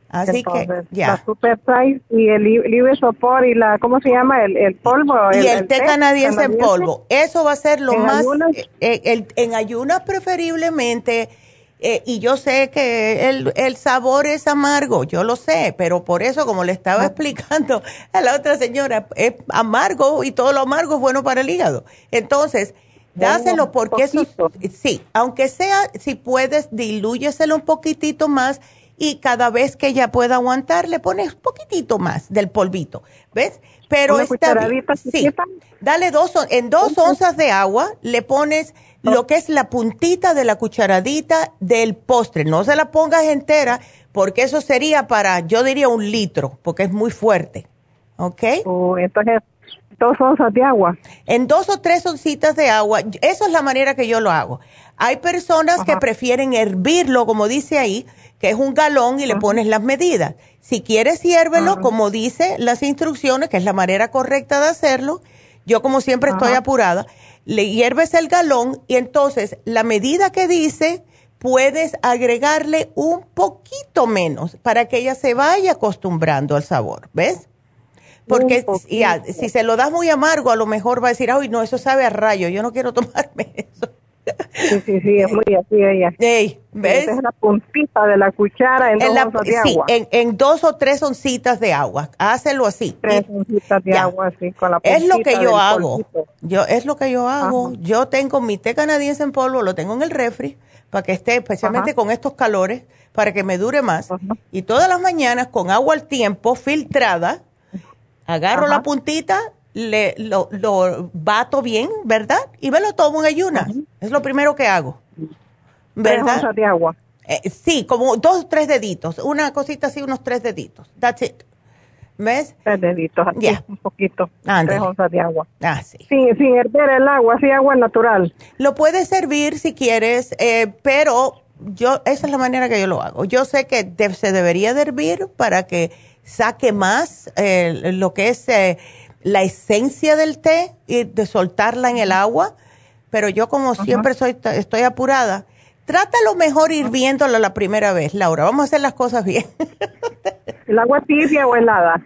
Así que, ya. La Super Size y el libre sopor y la, ¿cómo se llama? El, el polvo. Y el, té, canadiense, en polvo. Eso va a ser lo más, eh, eh, el, en ayunas preferiblemente, eh, y yo sé que el, el, sabor es amargo, yo lo sé, pero por eso, como le estaba explicando a la otra señora, es amargo y todo lo amargo es bueno para el hígado. Entonces, dáselo porque eso, sí, aunque sea, si puedes, dilúyeselo un poquitito más y cada vez que ella pueda aguantar le pones un poquitito más del polvito, ¿ves? Pero está bien. Sí, dale dos, en dos onzas de agua le pones lo que es la puntita de la cucharadita del postre. No se la pongas entera porque eso sería para, yo diría un litro, porque es muy fuerte, ¿ok? Oh, entonces, dos onzas de agua. En dos o tres oncitas de agua, eso es la manera que yo lo hago. Hay personas que prefieren hervirlo, como dice ahí, que es un galón y le pones las medidas. Si quieres, hiérvelo, como dice las instrucciones, que es la manera correcta de hacerlo. Yo, como siempre, estoy apurada. Le hierves el galón y entonces la medida que dice, puedes agregarle un poquito menos para que ella se vaya acostumbrando al sabor, ¿ves? Porque si, si se lo das muy amargo, a lo mejor va a decir, ay, no, eso sabe a rayo, yo no quiero tomarme eso. Sí, sí, sí, es muy así ella. ¿ves? Es la puntita de la cuchara en, dos de agua. En, dos o tres oncitas de agua. Hácelo así. Tres oncitas de agua, así, con la Es lo que yo hago. Yo, es lo que yo hago. Yo tengo mi té canadiense en polvo, lo tengo en el refri, para que esté, especialmente con estos calores, para que me dure más. Y todas las mañanas, con agua al tiempo, filtrada, agarro la puntita, le, lo, lo, bato bien, ¿verdad? Y me lo tomo en ayunas. Es lo primero que hago. ¿Verdad? Tres de agua. Eh, sí, como dos o tres deditos. Una cosita así, unos tres deditos. That's it. ¿Ves? Tres deditos, aquí, un poquito. Tres onzas de agua. Ah, sí. Sin, sin hervir el agua, así agua natural. Lo puedes servir si quieres, eh, pero yo, esa es la manera que yo lo hago. Yo sé que se debería de hervir para que saque más eh, lo que es la esencia del té y de soltarla en el agua, pero yo como siempre soy, estoy apurada, trátalo mejor hirviéndolo la primera vez, Laura. Vamos a hacer las cosas bien. ¿El agua tibia o helada?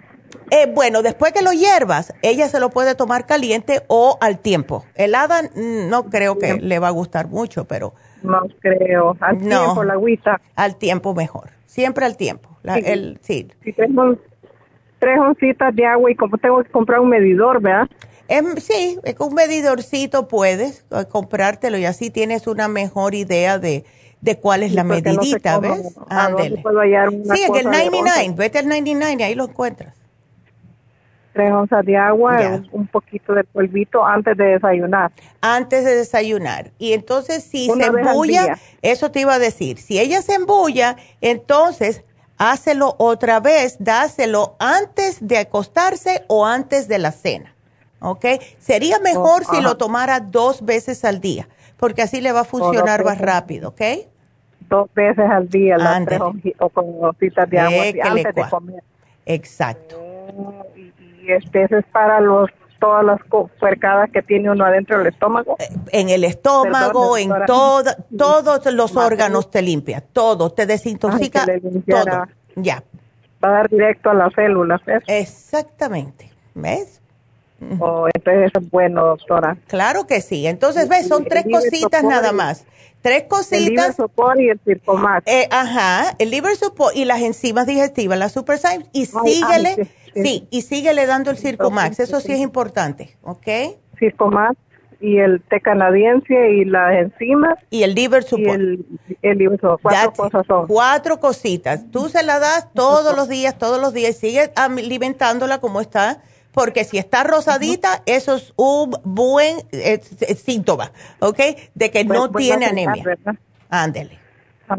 Eh, bueno, después que lo hiervas, ella se lo puede tomar caliente o al tiempo. Helada mm, no creo que le va a gustar mucho, pero... No creo. Al tiempo, la agüita. Al tiempo mejor. Siempre al tiempo. sí. El, sí. Si tengo tres oncitas de agua y como tengo que comprar un medidor, ¿verdad? sí, con un medidorcito puedes eh, comprártelo y así tienes una mejor idea de, de cuál es la medidita, ¿ves? Ándele. Sí, en el 99, vete al 99 y ahí lo encuentras. Tres onzas de agua, un, poquito de polvito antes de desayunar. Antes de desayunar. Y entonces si se embulla, eso te iba a decir, si ella se embulla, entonces hácelo otra vez, dáselo antes de acostarse o antes de la cena. ¿Ok? Sería mejor si lo tomara dos veces al día, porque así le va a funcionar más rápido, ¿ok? Dos veces al día, las tres o con gotitas de agua antes de comer. Exacto. Oh, y, este es para los todas las puercadas que tiene uno adentro del estómago. Eh, en el estómago, en todo, todos los órganos te limpia, todo, te desintoxica, todo. Ya. Va a dar directo a las células, ¿ves? Exactamente, ¿ves? Oh, entonces es bueno, doctora. Claro que sí. Entonces, ¿ves? Son tres cositas nada más. Tres cositas. El liver support y el circomax. Eh, ajá, el liver support y las enzimas digestivas, la super y síguele Sí, y síguele dando el Circomax, eso sí es importante, ¿ok? Circomax y el té canadiense y las enzimas. Y el liver support. Y el, liver support. Cuatro cosas son. Cuatro cositas. Tú se la das todos los días, todos los días, y sigue alimentándola como está, porque si está rosadita, eso es un buen eh, síntoma, ¿ok? De que no pues, pues, tiene anemia. Ándele.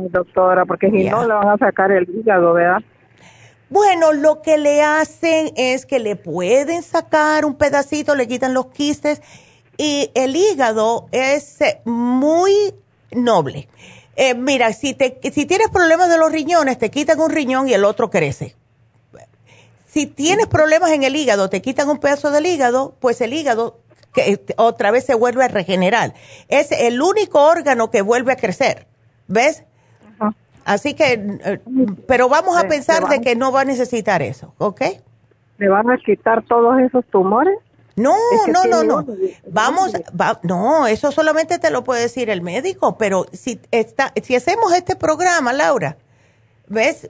Doctora, porque si no le van a sacar el hígado, ¿verdad? Bueno, lo que le hacen es que le pueden sacar un pedacito, le quitan los quistes y el hígado es eh, muy noble. Eh, mira, si, te, si tienes problemas de los riñones, te quitan un riñón y el otro crece. Si tienes problemas en el hígado, te quitan un pedazo del hígado, pues el hígado que otra vez se vuelve a regenerar. Es el único órgano que vuelve a crecer. ¿Ves? Así que, eh, pero vamos a pensar de que no va a necesitar eso, ¿ok? ¿Le van a quitar todos esos tumores? No, no, no, no. Vamos, no, eso solamente te lo puede decir el médico, pero si está, si hacemos este programa, Laura, ¿ves?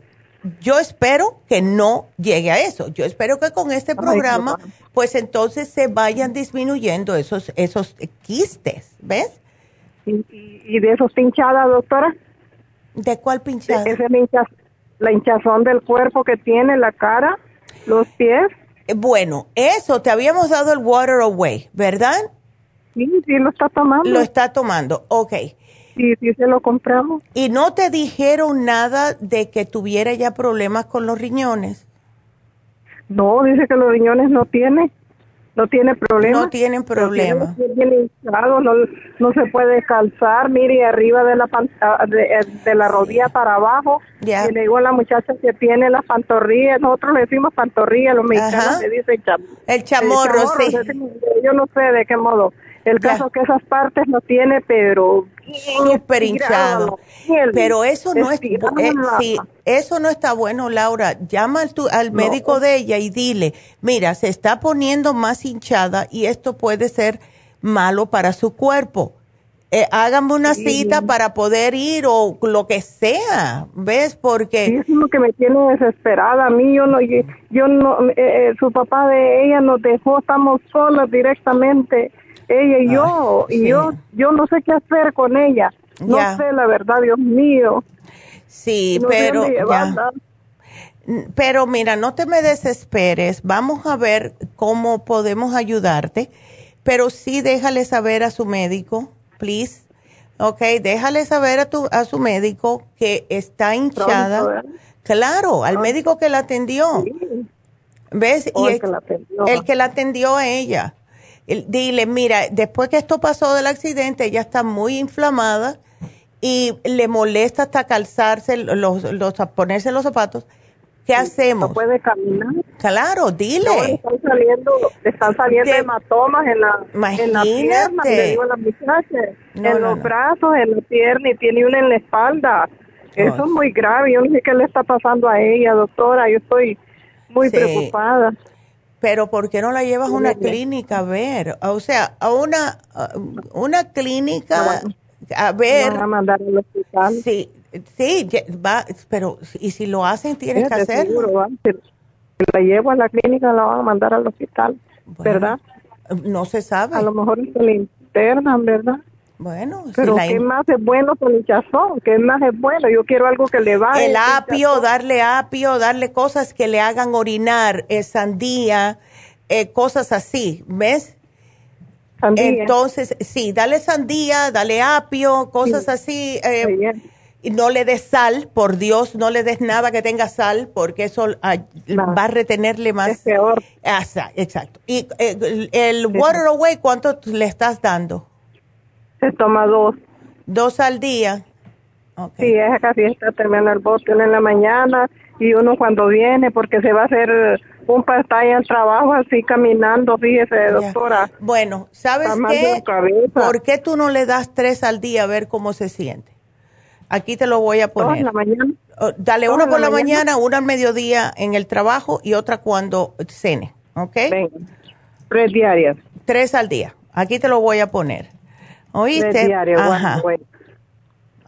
Yo espero que no llegue a eso. Yo espero que con este programa, pues entonces se vayan disminuyendo esos, esos quistes, ¿ves? ¿Y, y de esos pinchadas, doctora? ¿De cuál pinchada? Ese la hinchazón del cuerpo que tiene, la cara, los pies. Eh, bueno, eso, te habíamos dado el Water Away, ¿verdad? Sí, sí, lo está tomando. Lo está tomando, ok. Sí, sí, se lo compramos. ¿Y no te dijeron nada de que tuviera ya problemas con los riñones? No, dice que los riñones no tiene no tiene problema. No tienen problema. No, no, se puede calzar, mire, arriba de la ah, de, eh, de la rodilla para abajo. Y le digo a la muchacha que tiene las pantorrillas, nosotros le decimos pantorrillas, los mexicanos le dicen el chamorro, sí. Yo no sé de qué modo. El caso que esas partes no tiene, pero súper hinchado. Pero eso no es, eh, eso no está bueno, Laura. Llama al, al médico de ella y dile, mira, se está poniendo más hinchada y esto puede ser malo para su cuerpo. Eh, háganme una cita para poder ir o lo que sea, ¿ves? Porque... Sí, es lo que me tiene desesperada. A mí, yo no, yo no, eh, eh, su papá de ella nos dejó, estamos solos directamente ella y yo, y yo, yo no sé qué hacer con ella. No sé, la verdad, Dios mío. Sí, pero Pero mira, no te me desesperes. Vamos a ver cómo podemos ayudarte. Pero sí déjale saber a su médico, please. Ok, déjale saber a, tu, a su médico que está hinchada. claro, al médico que la atendió. ¿Ves? y el, el que la atendió a ella dile, mira, después que esto pasó del accidente, ella está muy inflamada y le molesta hasta calzarse, los, los ponerse los zapatos. ¿Qué hacemos? ¿No puede caminar? Claro, dile. No, están saliendo, están saliendo hematomas en la, en la pierna, le digo a la muchacha, en los brazos, en la pierna y tiene una en la espalda. Eso es muy grave. Yo no sé qué le está pasando a ella, doctora. Yo estoy muy preocupada pero ¿por qué no la llevas a una clínica a ver? O sea, a una, una clínica a ver. a mandar al hospital. Sí, sí, va, pero y si lo hacen tienes que hacerlo. si la llevo a la clínica la van a mandar al hospital, ¿verdad? No se sabe. A lo mejor se la internan, ¿verdad? Bueno, pero ¿qué más es bueno con el chazón? ¿Qué más es bueno? Yo quiero algo que le vaya. El apio, darle apio, darle cosas que le hagan orinar, eh, sandía, eh, cosas así, ¿ves? Sandía. Entonces, sí, dale sandía, dale apio, cosas así. Eh, y no le des sal, por Dios, no le des nada que tenga sal, porque eso va a retenerle más. Es peor. Ah, exacto. Y el, el Water Away, ¿cuánto le estás dando? Se toma dos. ¿Dos al día? Sí, es casi está terminando el bote en la mañana y uno cuando viene porque se va a hacer un pantalla al trabajo así caminando, fíjese, doctora. Bueno, ¿sabes qué? ¿Por qué tú no le das tres al día a ver cómo se siente? Aquí te lo voy a poner. en la mañana? Oh, dale una por la, mañana? una al mediodía en el trabajo y otra cuando cene, ¿ok? Tres diarias. Tres al día. Aquí te lo voy a poner. ¿Oíste? Ajá.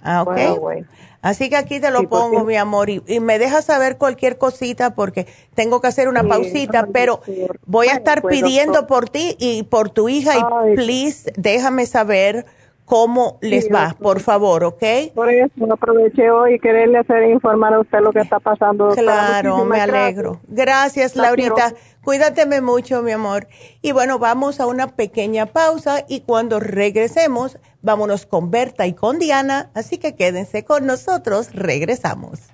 Ah, ok. Así que aquí te lo pongo, mi amor, y, me dejas saber cualquier cosita porque tengo que hacer una pausita, pero voy a estar pues, pidiendo por ti y por tu hija y please déjame saber cómo les va, por favor, ¿ok? Por eso aproveché hoy y quererle hacer informar a usted lo que está pasando. Claro, me alegro. Gracias, Laurita. Cuídateme mucho, mi amor. Y bueno, vamos a una pequeña pausa y cuando regresemos, vámonos con Berta y con Diana. Así que quédense con nosotros, regresamos.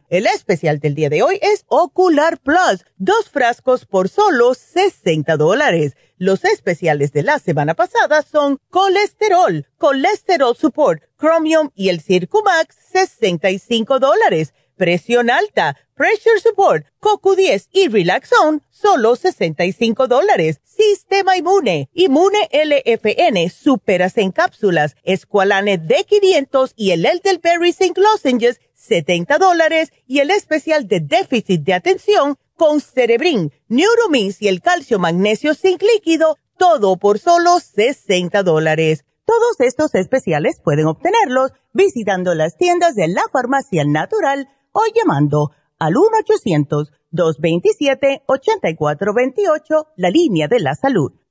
El especial del día de hoy es Ocular Plus, dos frascos por solo 60 dólares. Los especiales de la semana pasada son colesterol, colesterol support, chromium y el Circumax, 65 dólares. Presión alta, pressure support, CoQ10 y Relaxone, solo 65 dólares. Sistema inmune, inmune LFN, superas en cápsulas, Esqualane D500 y el Elderberry Zinc Lozenges, 70 dólares y el especial de déficit de atención con Cerebrin, Neuromins y el calcio magnesio zinc líquido, todo por solo 60 dólares. Todos estos especiales pueden obtenerlos visitando las tiendas de la farmacia natural o llamando al 1-800-227-8428, la línea de la salud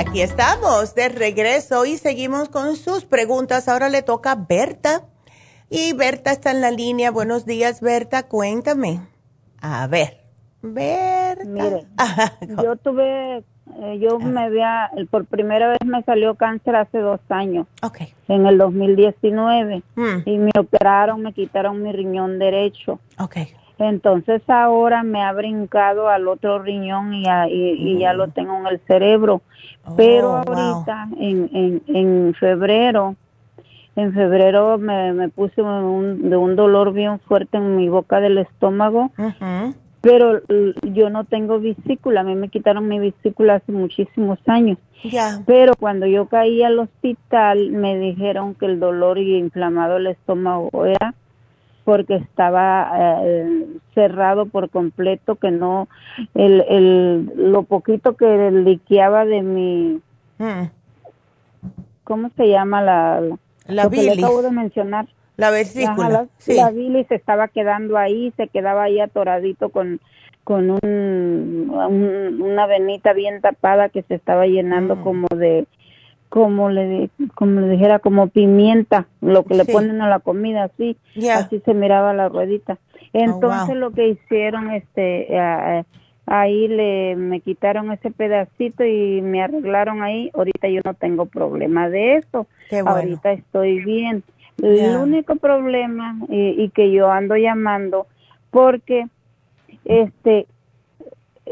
Aquí estamos de regreso y seguimos con sus preguntas. Ahora le toca a Berta. Y Berta está en la línea. Buenos días, Berta. Cuéntame. A ver. Berta. Mire, yo tuve, eh, yo me había, por primera vez me salió cáncer hace dos años. Ok. En el 2019. Mm. Y me operaron, me quitaron mi riñón derecho. Ok. Entonces ahora me ha brincado al otro riñón y, y, ya lo tengo en el cerebro. Pero oh, ahorita, en, en, en febrero, en febrero me, me puse un, de un dolor bien fuerte en mi boca del estómago. Pero yo no tengo vesícula, a mí me quitaron mi vesícula hace muchísimos años. Pero cuando yo caí al hospital me dijeron que el dolor y inflamado el estómago era porque estaba eh, cerrado por completo, que no, el, el, lo poquito que liqueaba de mi, mm. ¿cómo se llama la? La, bilis. acabo de mencionar. La vesícula. la, bilis estaba quedando ahí, se quedaba ahí atoradito con, con un, una venita bien tapada que se estaba llenando mm. como de como le como le dijera como pimienta lo que le ponen a la comida así así se miraba la ruedita. Oh, entonces lo que hicieron este ahí le me quitaron ese pedacito y me arreglaron ahí ahorita yo no tengo problema de eso. Ahorita estoy bien. El único problema y, y que yo ando llamando porque este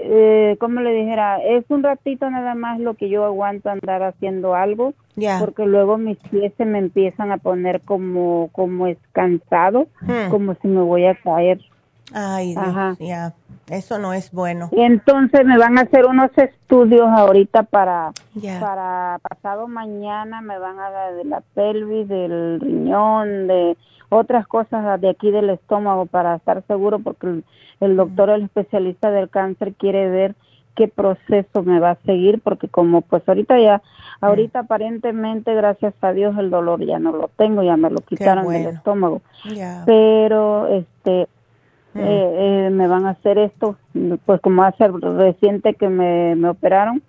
eh, como le dijera, es un ratito nada más lo que yo aguanto andar haciendo algo, porque luego mis pies se me empiezan a poner como, como es cansado, hmm. como si me voy a caer. Ay, ya. Eso no es bueno. Y entonces me van a hacer unos estudios ahorita para para pasado mañana me van a dar de la pelvis, del riñón, de otras cosas de aquí del estómago para estar seguro porque el, doctor, el especialista del cáncer quiere ver qué proceso me va a seguir porque como pues ahorita ya ahorita aparentemente gracias a Dios el dolor ya no lo tengo ya me lo quitaron del estómago. Pero este mm. eh, eh, me van a hacer esto pues como hace reciente que me, me operaron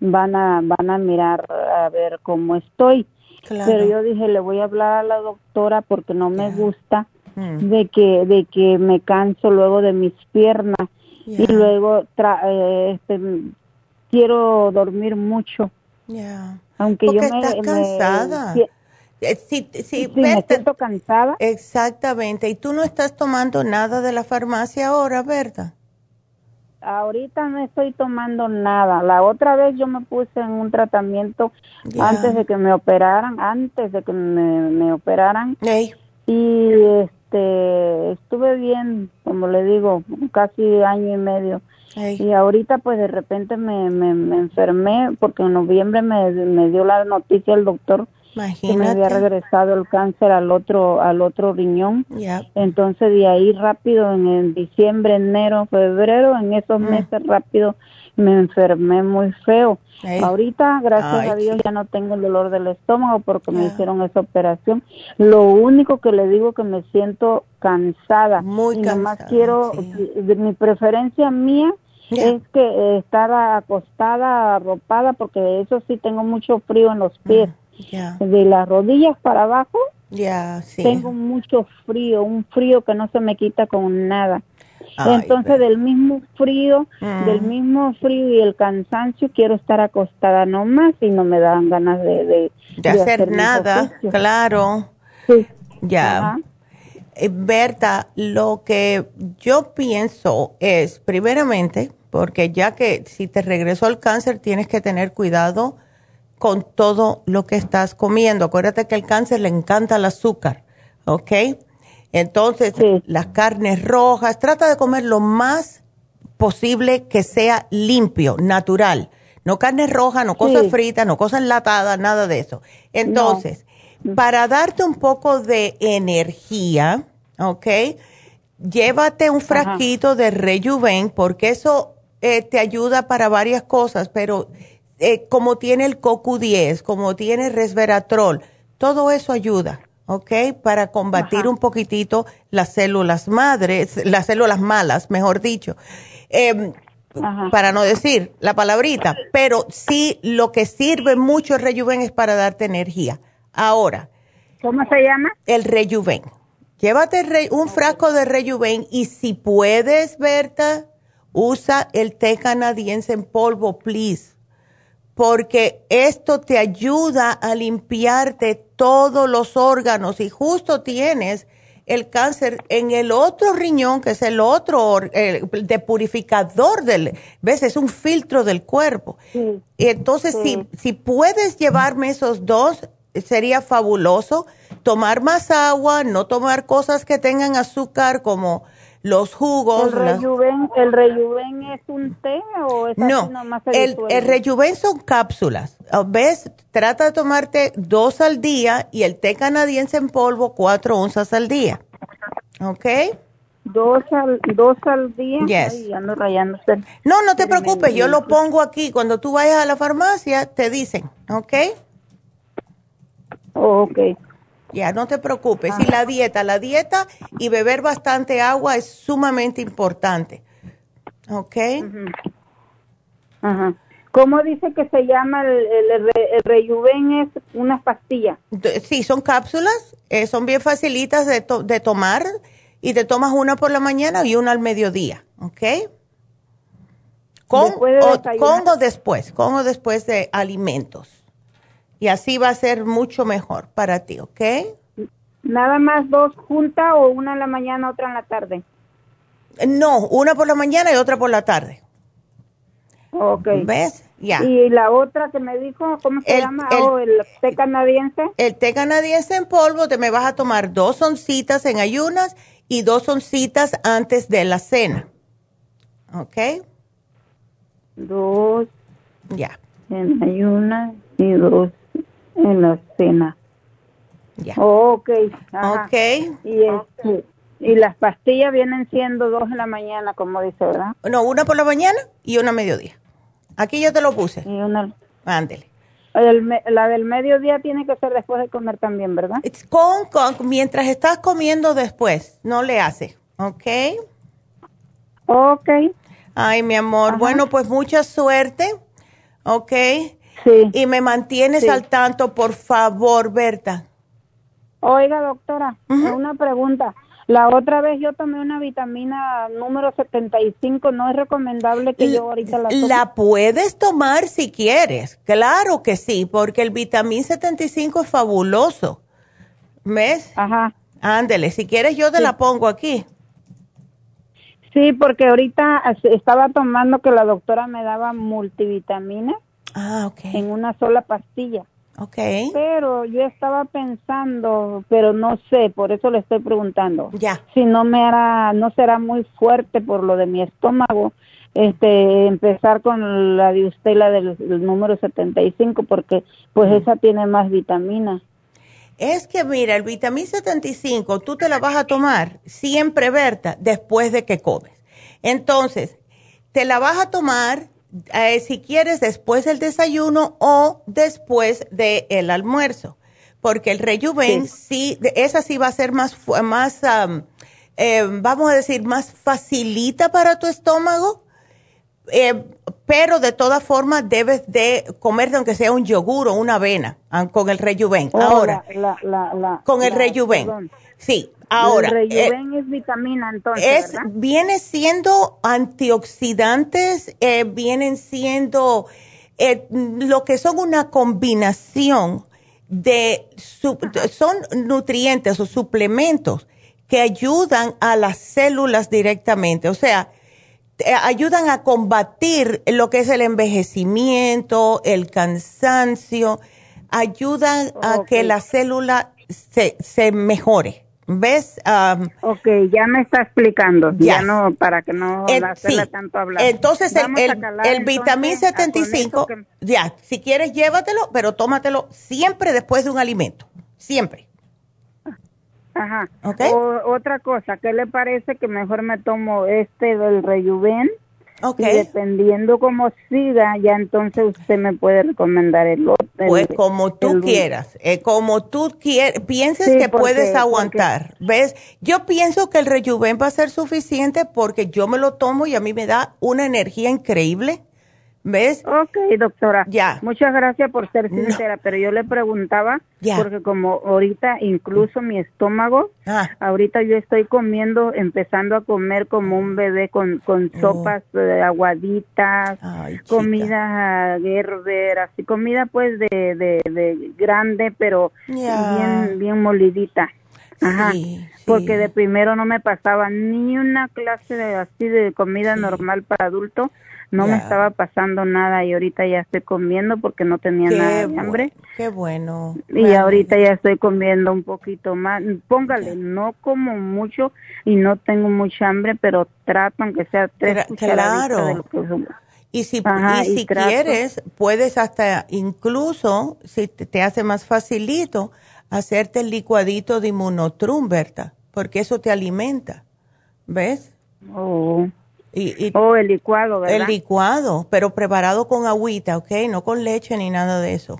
van a van a mirar a ver cómo estoy pero yo dije, le voy a hablar a la doctora porque no me gusta mm. de que de que me canso luego de mis piernas y luego eh, este, quiero dormir mucho. Aunque yo me, estás cansada. Eh, sí, sí, me siento cansada. Exactamente. ¿Y tú no estás tomando nada de la farmacia ahora, verdad? Ahorita no estoy tomando nada. La otra vez yo me puse en un tratamiento antes de que me operaran, antes de que me, operaran. Y este estuve bien, como le digo, casi año y medio. Y ahorita pues de repente me, me, enfermé porque en noviembre me, me dio la noticia el doctor que me había regresado el cáncer al otro al otro riñón. Entonces de ahí rápido en, diciembre, enero, febrero, en esos mm. meses rápido me enfermé muy feo. Ahorita, gracias a Dios, ya no tengo el dolor del estómago porque me hicieron esa operación. Lo único que le digo que me siento cansada. Muy y cansada. quiero, de mi preferencia mía es que estar acostada, arropada, porque eso sí tengo mucho frío en los pies. Mm. De las rodillas para abajo, ya tengo mucho frío, un frío que no se me quita con nada. Entonces, del mismo frío, del mm. mismo frío y el cansancio, quiero estar acostada nomás y no me dan ganas de, de, hacer, nada, claro. Sí. Ya. Eh, Berta, lo que yo pienso es, primeramente, porque ya que si te regresó el cáncer, tienes que tener cuidado con todo lo que estás comiendo. Acuérdate que el cáncer le encanta el azúcar, ¿ok? Entonces, las carnes rojas, trata de comer lo más posible que sea limpio, natural. No carne roja, no cosas fritas, no cosas enlatadas, nada de eso. Entonces, para darte un poco de energía, ¿ok? Llévate un frasquito de Rejuven porque eso eh, te ayuda para varias cosas, pero eh, como tiene el CoQ10, como tiene resveratrol, todo eso ayuda, ¿ok? Para combatir un poquitito las células madres, las células malas, mejor dicho. Em, para no decir la palabrita, pero sí lo que sirve mucho el Rejuven es para darte energía. Ahora. ¿Cómo se llama? El Rejuven. Llévate un frasco de Rejuven y si puedes, Berta, usa el té canadiense en polvo, please porque esto te ayuda a limpiarte todos los órganos y justo tienes el cáncer en el otro riñón, que es el otro de purificador del, ves, es un filtro del cuerpo. y entonces, si, si puedes llevarme esos dos, sería fabuloso. Tomar más agua, no tomar cosas que tengan azúcar como los jugos. ¿El rejuven, es un té o es no, el, el rejuven son cápsulas. Ah, ¿Ves? Trata de tomarte dos al día y el té canadiense en polvo cuatro onzas al día. ¿Ok? Dos al, dos al día. Yes. no, no te preocupes, yo lo pongo aquí. Cuando tú vayas a la farmacia, te dicen, ¿ok? ok. Ya, no te preocupes. Y la dieta, la dieta y beber bastante agua es sumamente importante. ¿Ok? Ajá. ¿Cómo dice que se llama el, el, rejuven? Es una pastilla. Sí, son cápsulas, eh, son bien facilitas de, de tomar y te tomas una por la mañana y una al mediodía, ¿ok? Con, con o después, con o después de alimentos. Y así va a ser mucho mejor para ti, ¿ok? ¿Nada más dos juntas o una en la mañana, otra en la tarde? No, una por la mañana y otra por la tarde. Ok. ¿Ves? Ya. ¿Y la otra que me dijo, cómo se llama? El, oh, el té canadiense. El té canadiense en polvo, te me vas a tomar dos oncitas en ayunas y dos oncitas antes de la cena. ¿Ok? Dos. Ya. En ayuna y dos en la cena. Ya. ok. Ok. Y, este, y las pastillas vienen siendo dos en la mañana, como dice, ¿verdad? No, una por la mañana y una a mediodía. Aquí yo te lo puse. Y una. Ándele. la del mediodía tiene que ser después de comer también, ¿verdad? Con, con, mientras estás comiendo después, no le hace, ¿ok? Ok. Ay, mi amor, bueno, pues mucha suerte, ¿ok? Sí. Y me mantienes al tanto, por favor, Berta. Oiga, doctora, una pregunta. La otra vez yo tomé una vitamina número 75, ¿no es recomendable que yo ahorita la tome? La puedes tomar si quieres, claro que sí, porque el vitamín 75 es fabuloso. ¿Ves? Ajá. Ándele, si quieres yo te la pongo aquí. Sí, porque ahorita estaba tomando que la doctora me daba multivitamina. Ah, ok. En una sola pastilla. Ok. Pero yo estaba pensando, pero no sé, por eso le estoy preguntando. Ya. Si no me hará, no será muy fuerte por lo de mi estómago, este, empezar con la de usted, la del, número 75, porque pues esa tiene más vitamina. Es que mira, el vitamina 75 tú te la vas a tomar siempre, Berta, después de que comes. Entonces, te la vas a tomar eh, si quieres después del desayuno o después del almuerzo, porque el rejuven sí. esa sí va a ser más, más eh, vamos a decir, más facilita para tu estómago, eh, pero de todas formas debes de comerte aunque sea un yogur o una avena ah, con el rejuven. Oh, Ahora, la, con el rejuven. Sí, ahora. El rejuven es vitamina, entonces. Es, viene siendo antioxidantes, eh, vienen siendo eh, lo que son una combinación de, son nutrientes o suplementos que ayudan a las células directamente. O sea, ayudan a combatir lo que es el envejecimiento, el cansancio, ayudan a que la célula se, se mejore. ¿Ves? ok, ya me está explicando. Ya no, para que no eh, tanto hablar. Entonces, el, el, vitamín 75, ya, si quieres llévatelo, pero tómatelo siempre después de un alimento. Siempre. Ajá. otra cosa, ¿qué le parece que mejor me tomo este del Rejuven? Y dependiendo cómo siga, ya entonces usted me puede recomendar el otro. pues como tú quieras, eh, como tú quieras, pienses que puedes aguantar. ¿Ves? Yo pienso que el Rejuven va a ser suficiente porque yo me lo tomo y a mí me da una energía increíble. ¿Ves? Ok, doctora. Ya. Muchas gracias por ser sincera, pero yo le preguntaba, porque como ahorita incluso mi estómago, ah. ahorita yo estoy comiendo, empezando a comer como un bebé con, con oh. sopas eh, aguaditas, comida gerber, así comida pues de, de, de grande, pero bien, bien molidita. Ajá, porque de primero no me pasaba ni una clase de así de comida normal para adulto no me estaba pasando nada y ahorita ya estoy comiendo porque no tenía nada de hambre. qué bueno. Y ahorita ya estoy comiendo un poquito más. Póngale, no como mucho y no tengo mucha hambre, pero trato aunque sea tres Claro. De lo que y si, y si quieres, puedes hasta incluso, si te, hace más facilito, hacerte el licuadito de inmunotrum, Berta, porque eso te alimenta. ¿Ves? Oh. Y, oh, el licuado, ¿verdad? El licuado, pero preparado con agüita, ¿ok? No con leche ni nada de eso.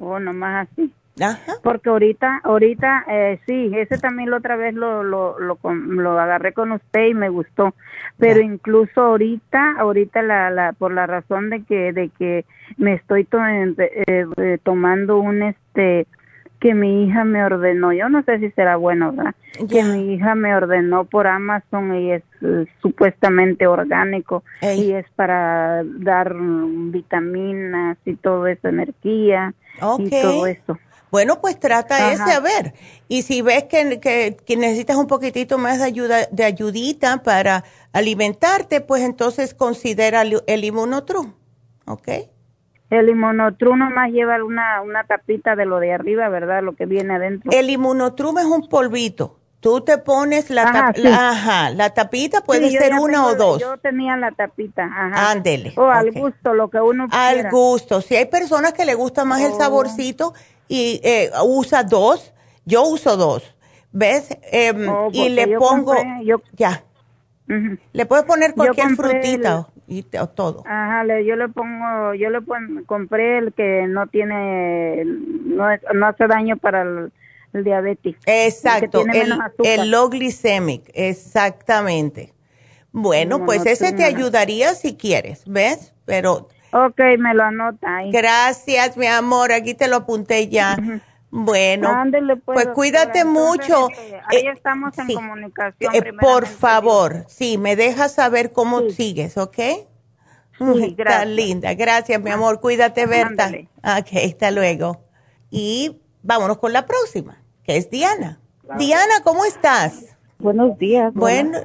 Oh, nomás así. Ajá. Porque ahorita, ahorita, eh, sí, ese también la otra vez lo, lo, lo, lo, agarré con usted y me gustó. Pero incluso ahorita, ahorita la, la, por la razón de que, de que me estoy eh, eh, tomando un, este, que mi hija me ordenó, yo no sé si será bueno, ¿verdad? Que mi hija me ordenó por Amazon y es eh, supuestamente orgánico y es para dar vitaminas y todo eso, energía y todo eso. Bueno, pues trata ese a ver. Y si ves que, que, necesitas un poquitito más de ayuda, de ayudita para alimentarte, pues entonces considera el, el inmunotrum, ¿ok? El inmunotrum nomás lleva una, una tapita de lo de arriba, ¿verdad? Lo que viene adentro. El inmunotrum es un polvito. Tú te pones la, ajá, la, tapita, puede ser una o dos. Yo tenía la tapita, ajá. Ándele. O al gusto, lo que uno Al gusto. Si hay personas que le gusta más el oh. saborcito y eh, usa dos, yo uso dos. ¿Ves? Oh, y le pongo, ya. Le puedes poner cualquier frutita y todo. Ajá, yo le pongo, yo le compré el que no tiene, no, no hace daño para el el diabetes. Exacto, el, el, low glycemic, exactamente. Bueno, pues ese te ayudaría si quieres, ¿ves? Pero... Ok, me lo anota ahí. Gracias, mi amor, aquí te lo apunté ya. Bueno, pues, pues cuídate mucho. Este, ahí eh, estamos en comunicación. Eh, por favor, sí, me dejas saber cómo sigues, ¿ok? Sí, gracias. linda. Gracias, mi amor. Cuídate, Berta. Ok, hasta luego. Y vámonos con la próxima que es Diana. Diana, ¿cómo estás? Buenos días. Bueno,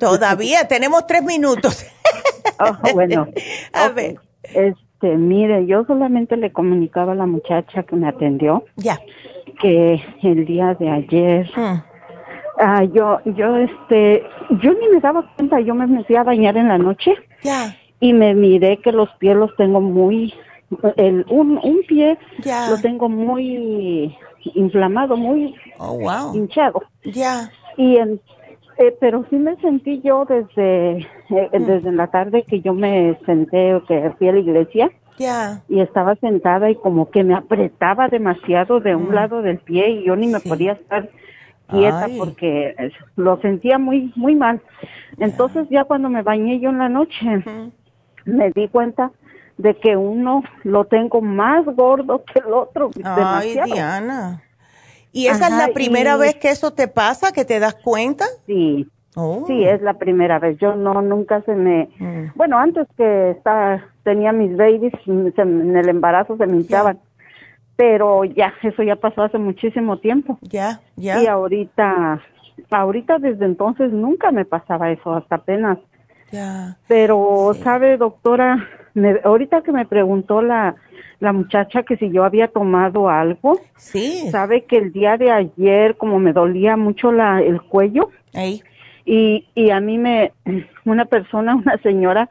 todavía tenemos tres minutos. oh, bueno. A ver. Este, mire, yo solamente le comunicaba a la muchacha que me atendió. Ya. Que el día de ayer. Mm. Ah, yo, yo, este, yo ni me daba cuenta, yo me metí a bañar en la noche. Ya. Y me miré que los pies los tengo muy, el, un, un pie ya. lo tengo muy inflamado, muy oh, hinchado. Ya. Y en, eh, pero sí me sentí yo desde eh, mm. desde la tarde que yo me senté o que fui a la iglesia. Y estaba sentada y como que me apretaba demasiado de un mm. lado del pie y yo ni me podía estar quieta porque lo sentía muy muy mal. Entonces ya cuando me bañé yo en la noche me di cuenta de que uno lo tengo más gordo que el otro. Ay, Diana. ¿Y esa es la primera vez que eso te pasa, que te das cuenta? Sí. Oh. Sí, es la primera vez. Yo no, nunca se me... Mm. Bueno, antes que estaba, tenía mis babies, en el embarazo se me hinchaban. Pero ya, eso ya pasó hace muchísimo tiempo. Ya, ya. Y ahorita, ahorita desde entonces nunca me pasaba eso, hasta apenas. Ya. Pero, ¿sabe, doctora? Ahorita que me preguntó la, la muchacha que si yo había tomado algo, sí. sabe que el día de ayer como me dolía mucho la, el cuello y, y a mí me, una persona, una señora,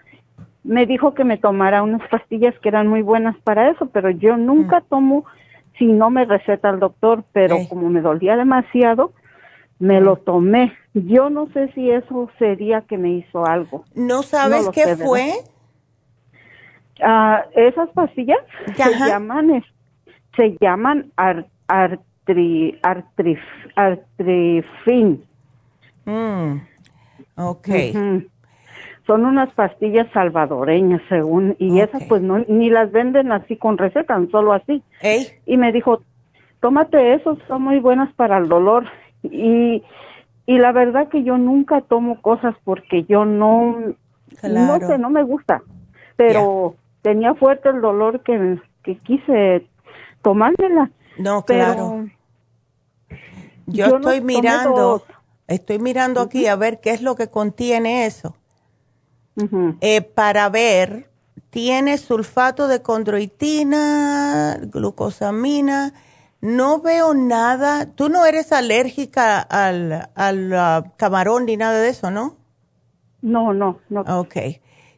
me dijo que me tomara unas pastillas que eran muy buenas para eso, pero yo nunca mm. tomo si no me receta el doctor, pero como me dolía demasiado, me lo mm. tomé. Yo no sé si eso sería que me hizo algo. ¿No sabes qué fue? Ah, esas pastillas se llaman se llaman artri, artrifin. Mm, okay. Son unas pastillas salvadoreñas, según, y esas pues no, ni las venden así con receta, solo así. Y me dijo, tómate eso, son muy buenas para el dolor. Y, y la verdad que yo nunca tomo cosas porque yo no, no sé, no me gusta. Pero tenía fuerte el dolor que, que quise tomármela. No, claro. Yo, estoy mirando, estoy mirando aquí a ver qué es lo que contiene eso. Eh, para ver, tiene sulfato de condroitina, glucosamina. No veo nada. Tú no eres alérgica al, al uh, camarón ni nada de eso, ¿no? No, no, no. Ok.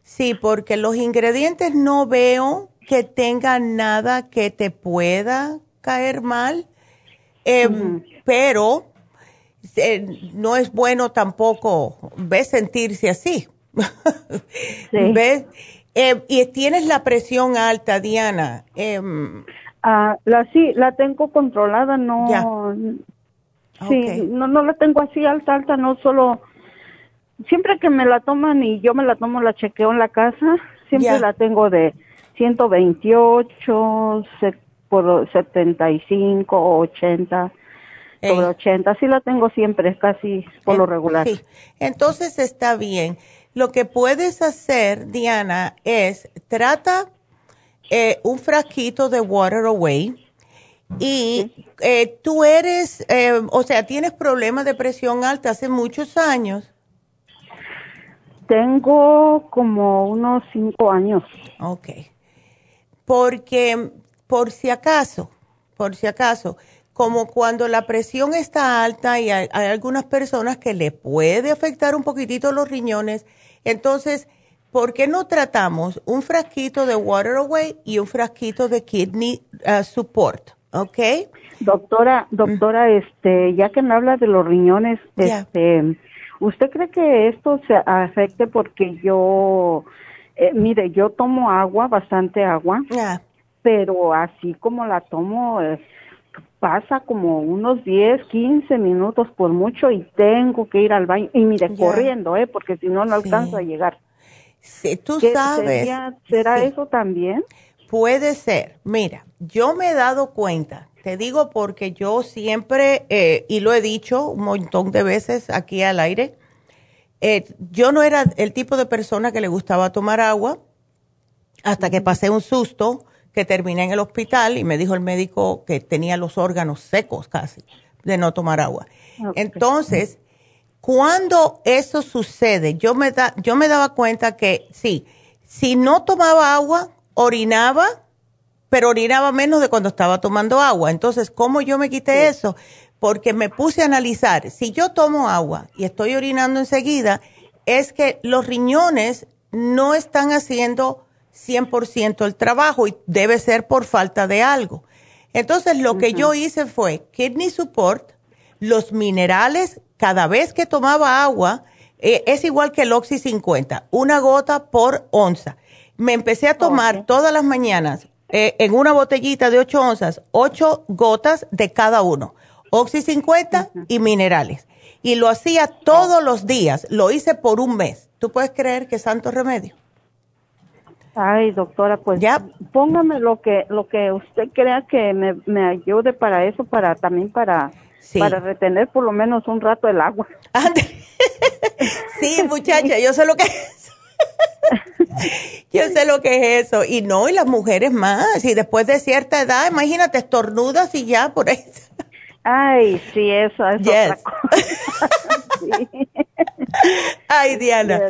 Sí, porque los ingredientes no veo que tengan nada que te pueda caer mal, em, pero eh, no es bueno tampoco, ¿ves? Sentirse así. ¿Ves? Em, y tienes la presión alta, Diana. Em, ah, la sí, la tengo controlada, no. Sí, no, no la tengo así alta, alta, no solo siempre que me la toman y yo me la tomo, la chequeo en la casa, siempre la tengo de 128 por 75, 80, sobre 80, así la tengo siempre, casi por lo regular. Sí, entonces está bien. Lo que puedes hacer, Diana, es trata eh, un frasquito de Water Away y eh, tú eres, eh, o sea, tienes problemas de presión alta hace muchos años. Tengo como unos cinco años. Ok. Porque, por si acaso, por si acaso, como cuando la presión está alta y hay, algunas personas que le puede afectar un poquitito los riñones, entonces, ¿por qué no tratamos un frasquito de Water Away y un frasquito de Kidney uh, Support? ¿Ok? Doctora, doctora, este, ya que me habla de los riñones, este, ¿usted cree que esto se afecte porque yo, eh, mire, yo tomo agua, bastante agua, pero así como la tomo, eh, pasa como unos 10, 15 minutos por mucho y tengo que ir al baño, y mire, corriendo, ¿eh? Porque si no, no alcanzo a llegar. Sí, tú sabes. ¿Será eso también? Puede ser. Mira, yo me he dado cuenta, te digo porque yo siempre, eh, y lo he dicho un montón de veces aquí al aire, eh, yo no era el tipo de persona que le gustaba tomar agua hasta que pasé un susto que terminé en el hospital y me dijo el médico que tenía los órganos secos casi de no tomar agua. Entonces, cuando eso sucede, yo me, da, yo me daba cuenta que sí, si no tomaba agua, orinaba, pero orinaba menos de cuando estaba tomando agua. Entonces, ¿cómo yo me quité eso? Porque me puse a analizar, si yo tomo agua y estoy orinando enseguida, es que los riñones no están haciendo 100% el trabajo y debe ser por falta de algo. Entonces lo que yo hice fue kidney support, los minerales, cada vez que tomaba agua, eh, es igual que el Oxy 50, una gota por onza. Me empecé a tomar todas las mañanas eh, en una botellita de 8 onzas, 8 gotas de cada uno, Oxy 50 y minerales. Y lo hacía todos los días, lo hice por un mes. ¿Tú puedes creer que santo remedio? Ay, doctora, pues ya póngame lo que lo que usted crea que me, me ayude para eso, para también para para retener por lo menos un rato el agua. sí, muchacha, yo sé lo que. yo sé lo que es eso. Y no, y las mujeres más. Y después de cierta edad, imagínate, estornudas y ya por ahí. Ay, sí, eso es otra Ay, Diana.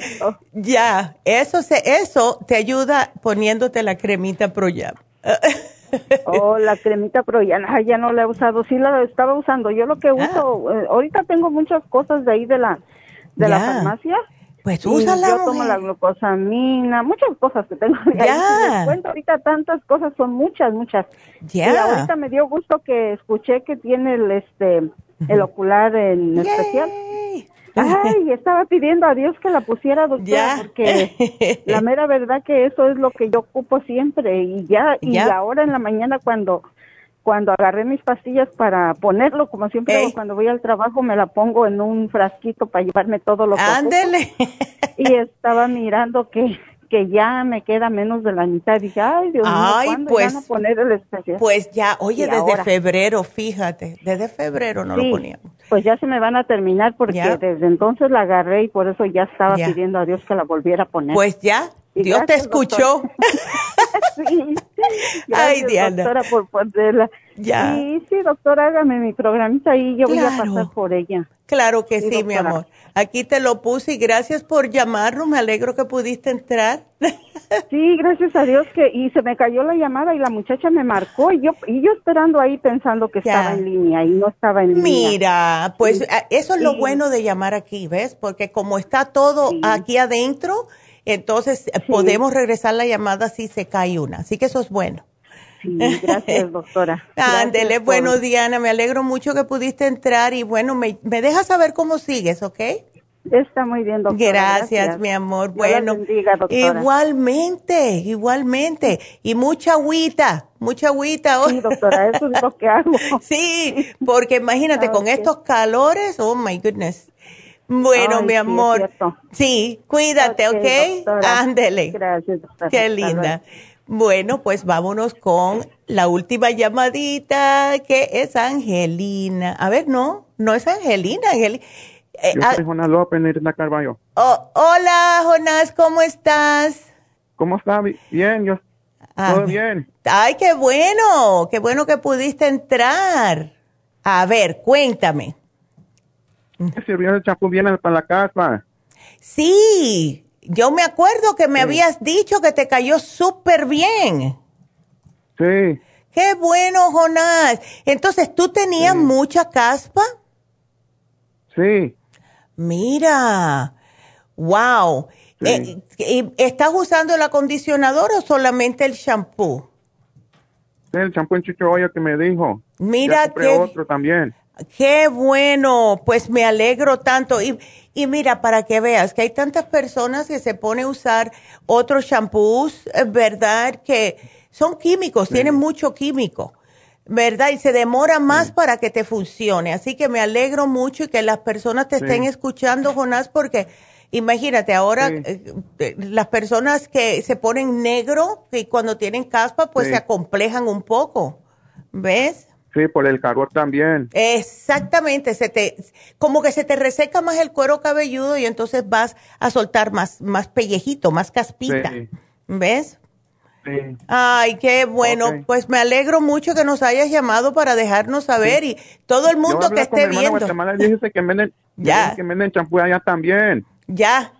Ya, eso se, eso te ayuda poniéndote la cremita Proyam. oh, la cremita Proyam, Ay, ya no la he usado. Sí la estaba usando. Yo lo que uso, ah. eh, ahorita tengo muchas cosas de ahí de la de la farmacia pues úsala, Yo tomo la glucosamina, muchas cosas que tengo. Ya. cuento ahorita tantas cosas, son muchas, muchas. Ya. Y ahorita me dio gusto que escuché que tiene el, este, el ocular en especial. Ay, estaba pidiendo a Dios que la pusiera, doctora, porque la mera verdad que eso es lo que yo ocupo siempre. Y ya, y ahora en la mañana cuando cuando agarré mis pastillas para ponerlo, como siempre cuando voy al trabajo, me la pongo en un frasquito para llevarme todo lo que Ándele. Y estaba mirando que que ya me queda menos de la mitad. dije, ay, Dios mío, ¿cuándo pues, van a poner el especial? Pues ya, oye, desde febrero, fíjate, desde febrero no lo poníamos. Pues ya se me van a terminar porque desde entonces la agarré y por eso ya estaba pidiendo a Dios que la volviera a poner. Pues ya, Dios te escuchó. sí. Ay, Diana. Doctora, por ponerla. Ya. Sí, sí, doctora, hágame mi programita y yo voy a pasar por ella. Claro que sí, mi amor. Aquí te lo puse y gracias por llamarnos. Me alegro que pudiste entrar. sí, gracias a Dios que y se me cayó la llamada y la muchacha me marcó y yo y yo esperando ahí pensando que estaba en línea y no estaba en línea. Mira, pues eso es lo bueno de llamar aquí, ¿ves? Porque como está todo aquí adentro, entonces podemos regresar la llamada si se cae una. Así que eso es bueno. Sí, gracias, doctora. Ándele, bueno, Diana, me alegro mucho que pudiste entrar y bueno, me, me dejas saber cómo sigues, ¿ok? Está muy bien, doctora. Gracias, mi amor. bueno, igualmente, igualmente. Y mucha agüita, mucha agüita. Sí, doctora, eso es lo que hago. sí, porque imagínate, con estos calores, oh my goodness. Bueno, mi amor. Sí, cuídate, ¿ok? Ándele. Gracias, doctora. Qué linda. Bueno, pues vámonos con la última llamadita, que es Angelina. A ver, no, no es Angelina, Angelina. Eh, yo soy Jonás López, Nerina Carballo. Oh, hola, Jonás, ¿cómo estás? ¿Cómo está? Bien, yo. Ah, todo bien. Ay, qué bueno, qué bueno que pudiste entrar. A ver, cuéntame. ¿Qué sirvió el champú bien para la casa? Sí, yo me acuerdo que me habías dicho que te cayó súper bien. Sí. Qué bueno, Jonás. Entonces, ¿tú tenías mucha caspa? Sí. Mira, wow. Eh, ¿Estás usando el acondicionador o solamente el shampoo? el champú en Chicho que me dijo. Mira que otro también. Qué bueno, pues me alegro tanto. Y, y mira, para que veas que hay tantas personas que se ponen a usar otros shampoos, eh, ¿verdad? Que son químicos, tienen mucho químico, ¿verdad? Y se demora más para que te funcione. Así que me alegro mucho y que las personas te estén escuchando, Jonás, porque imagínate, ahora eh, eh, las personas que se ponen negro y cuando tienen caspa, pues se acomplejan un poco, ¿ves? Sí, por el calor también. Exactamente, se te, como que se te reseca más el cuero cabelludo y entonces vas a soltar más, más pellejito, más caspita. ¿Ves? Sí. Ay, qué bueno. Pues me alegro mucho que nos hayas llamado para dejarnos saber y todo el mundo que esté viendo. que venden, ya. que venden champú allá también. Ya.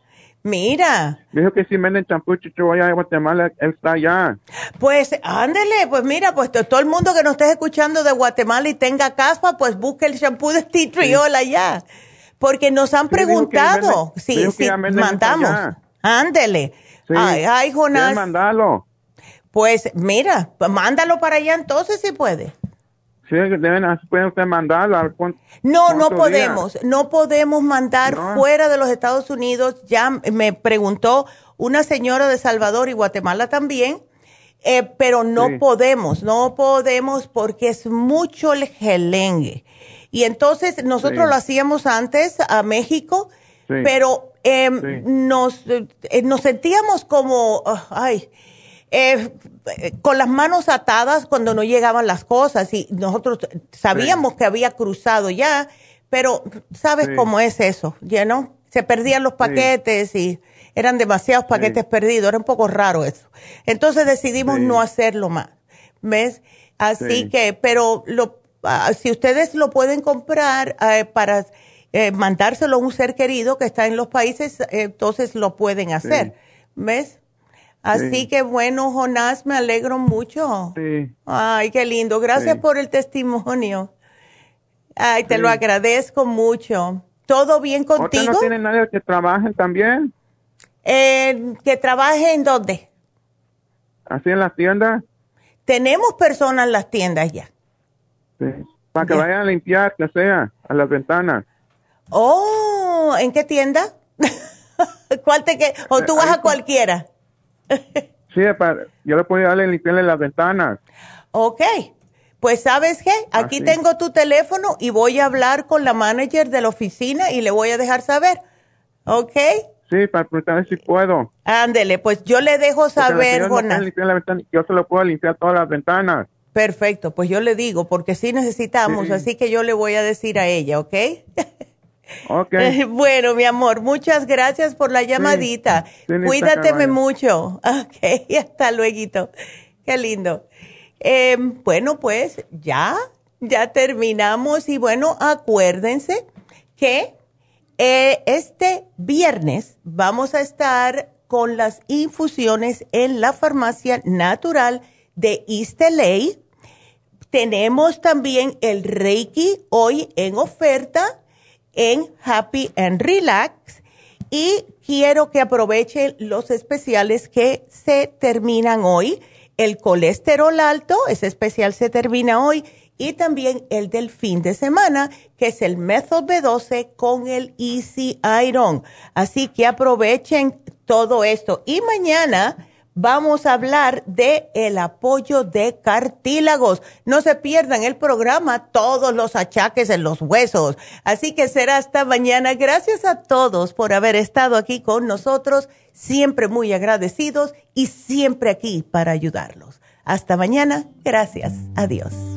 Mira. Dijo que si venden champú chucho allá en Guatemala, él está allá. Pues ándele, pues mira, pues todo el mundo que nos esté escuchando de Guatemala y tenga caspa, pues busque el champú de Tea allá. Porque nos han preguntado. sí, sí, mandamos. Ándele. ay, ay, Jonás. mandarlo. Pues mira, pues mándalo para allá entonces si puede. Sí, deben, pueden usted mandarlo. No, no podemos, no podemos mandar fuera de los Estados Unidos. Ya me preguntó una señora de Salvador y Guatemala también, eh, pero no podemos, no podemos porque es mucho el gelengue. Y entonces nosotros lo hacíamos antes a México, pero em, nos, eh, nos sentíamos como, ay, eh, con las manos atadas cuando no llegaban las cosas y nosotros sabíamos que había cruzado ya, pero ¿sabes cómo es eso? ¿Ya no? Se perdían los paquetes y eran demasiados paquetes perdidos, era un poco raro eso. Entonces decidimos no hacerlo más, ¿ves? Así que, pero lo, ah, si ustedes lo pueden comprar eh, para eh, mandárselo a un ser querido que está en los países, entonces lo pueden hacer, ¿ves? Así que bueno, Jonás, me alegro mucho. Sí. Ay, qué lindo. Gracias por el testimonio. Ay, te lo agradezco mucho. ¿Todo bien contigo? ¿No tiene nadie que trabaje también? Eh, ¿Que trabaje en dónde? ¿Así en las tiendas? Tenemos personas en las tiendas ya. Sí. Para que vayan a limpiar, que sea, a las ventanas. Oh, ¿en qué tienda? ¿Cuál te que ¿O tú vas a cualquiera? sí, yo le puedo darle limpiarle las ventanas. Ok. Pues sabes qué, aquí tengo tu teléfono y voy a hablar con la manager de la oficina y le voy a dejar saber. ¿Ok? Sí, para preguntar si puedo. Ándele, pues yo le dejo saber, Jonás. yo se lo puedo limpiar todas las ventanas. Perfecto, pues yo le digo, porque sí necesitamos, así que yo le voy a decir a ella, ¿ok? Bueno, mi amor, muchas gracias por la llamadita. Cuídateme mucho. Ok, hasta luego. Qué lindo. Em, bueno, pues ya, ya terminamos y bueno, acuérdense que eh, este viernes vamos a estar con las infusiones en la farmacia natural de East Tenemos también el Reiki hoy en oferta en Happy and Relax y quiero que aprovechen los especiales que se terminan hoy. El colesterol alto, ese especial se termina hoy y también el del fin de semana, que es el Method B12 con el Easy Iron. Así que aprovechen todo esto. Y mañana vamos a hablar de el apoyo de cartílagos. No se pierdan el programa, todos los achaques en los huesos. Así que será hasta mañana. Gracias a todos por haber estado aquí con nosotros, siempre muy agradecidos y siempre aquí para ayudarlos. Hasta mañana. Gracias. Adiós.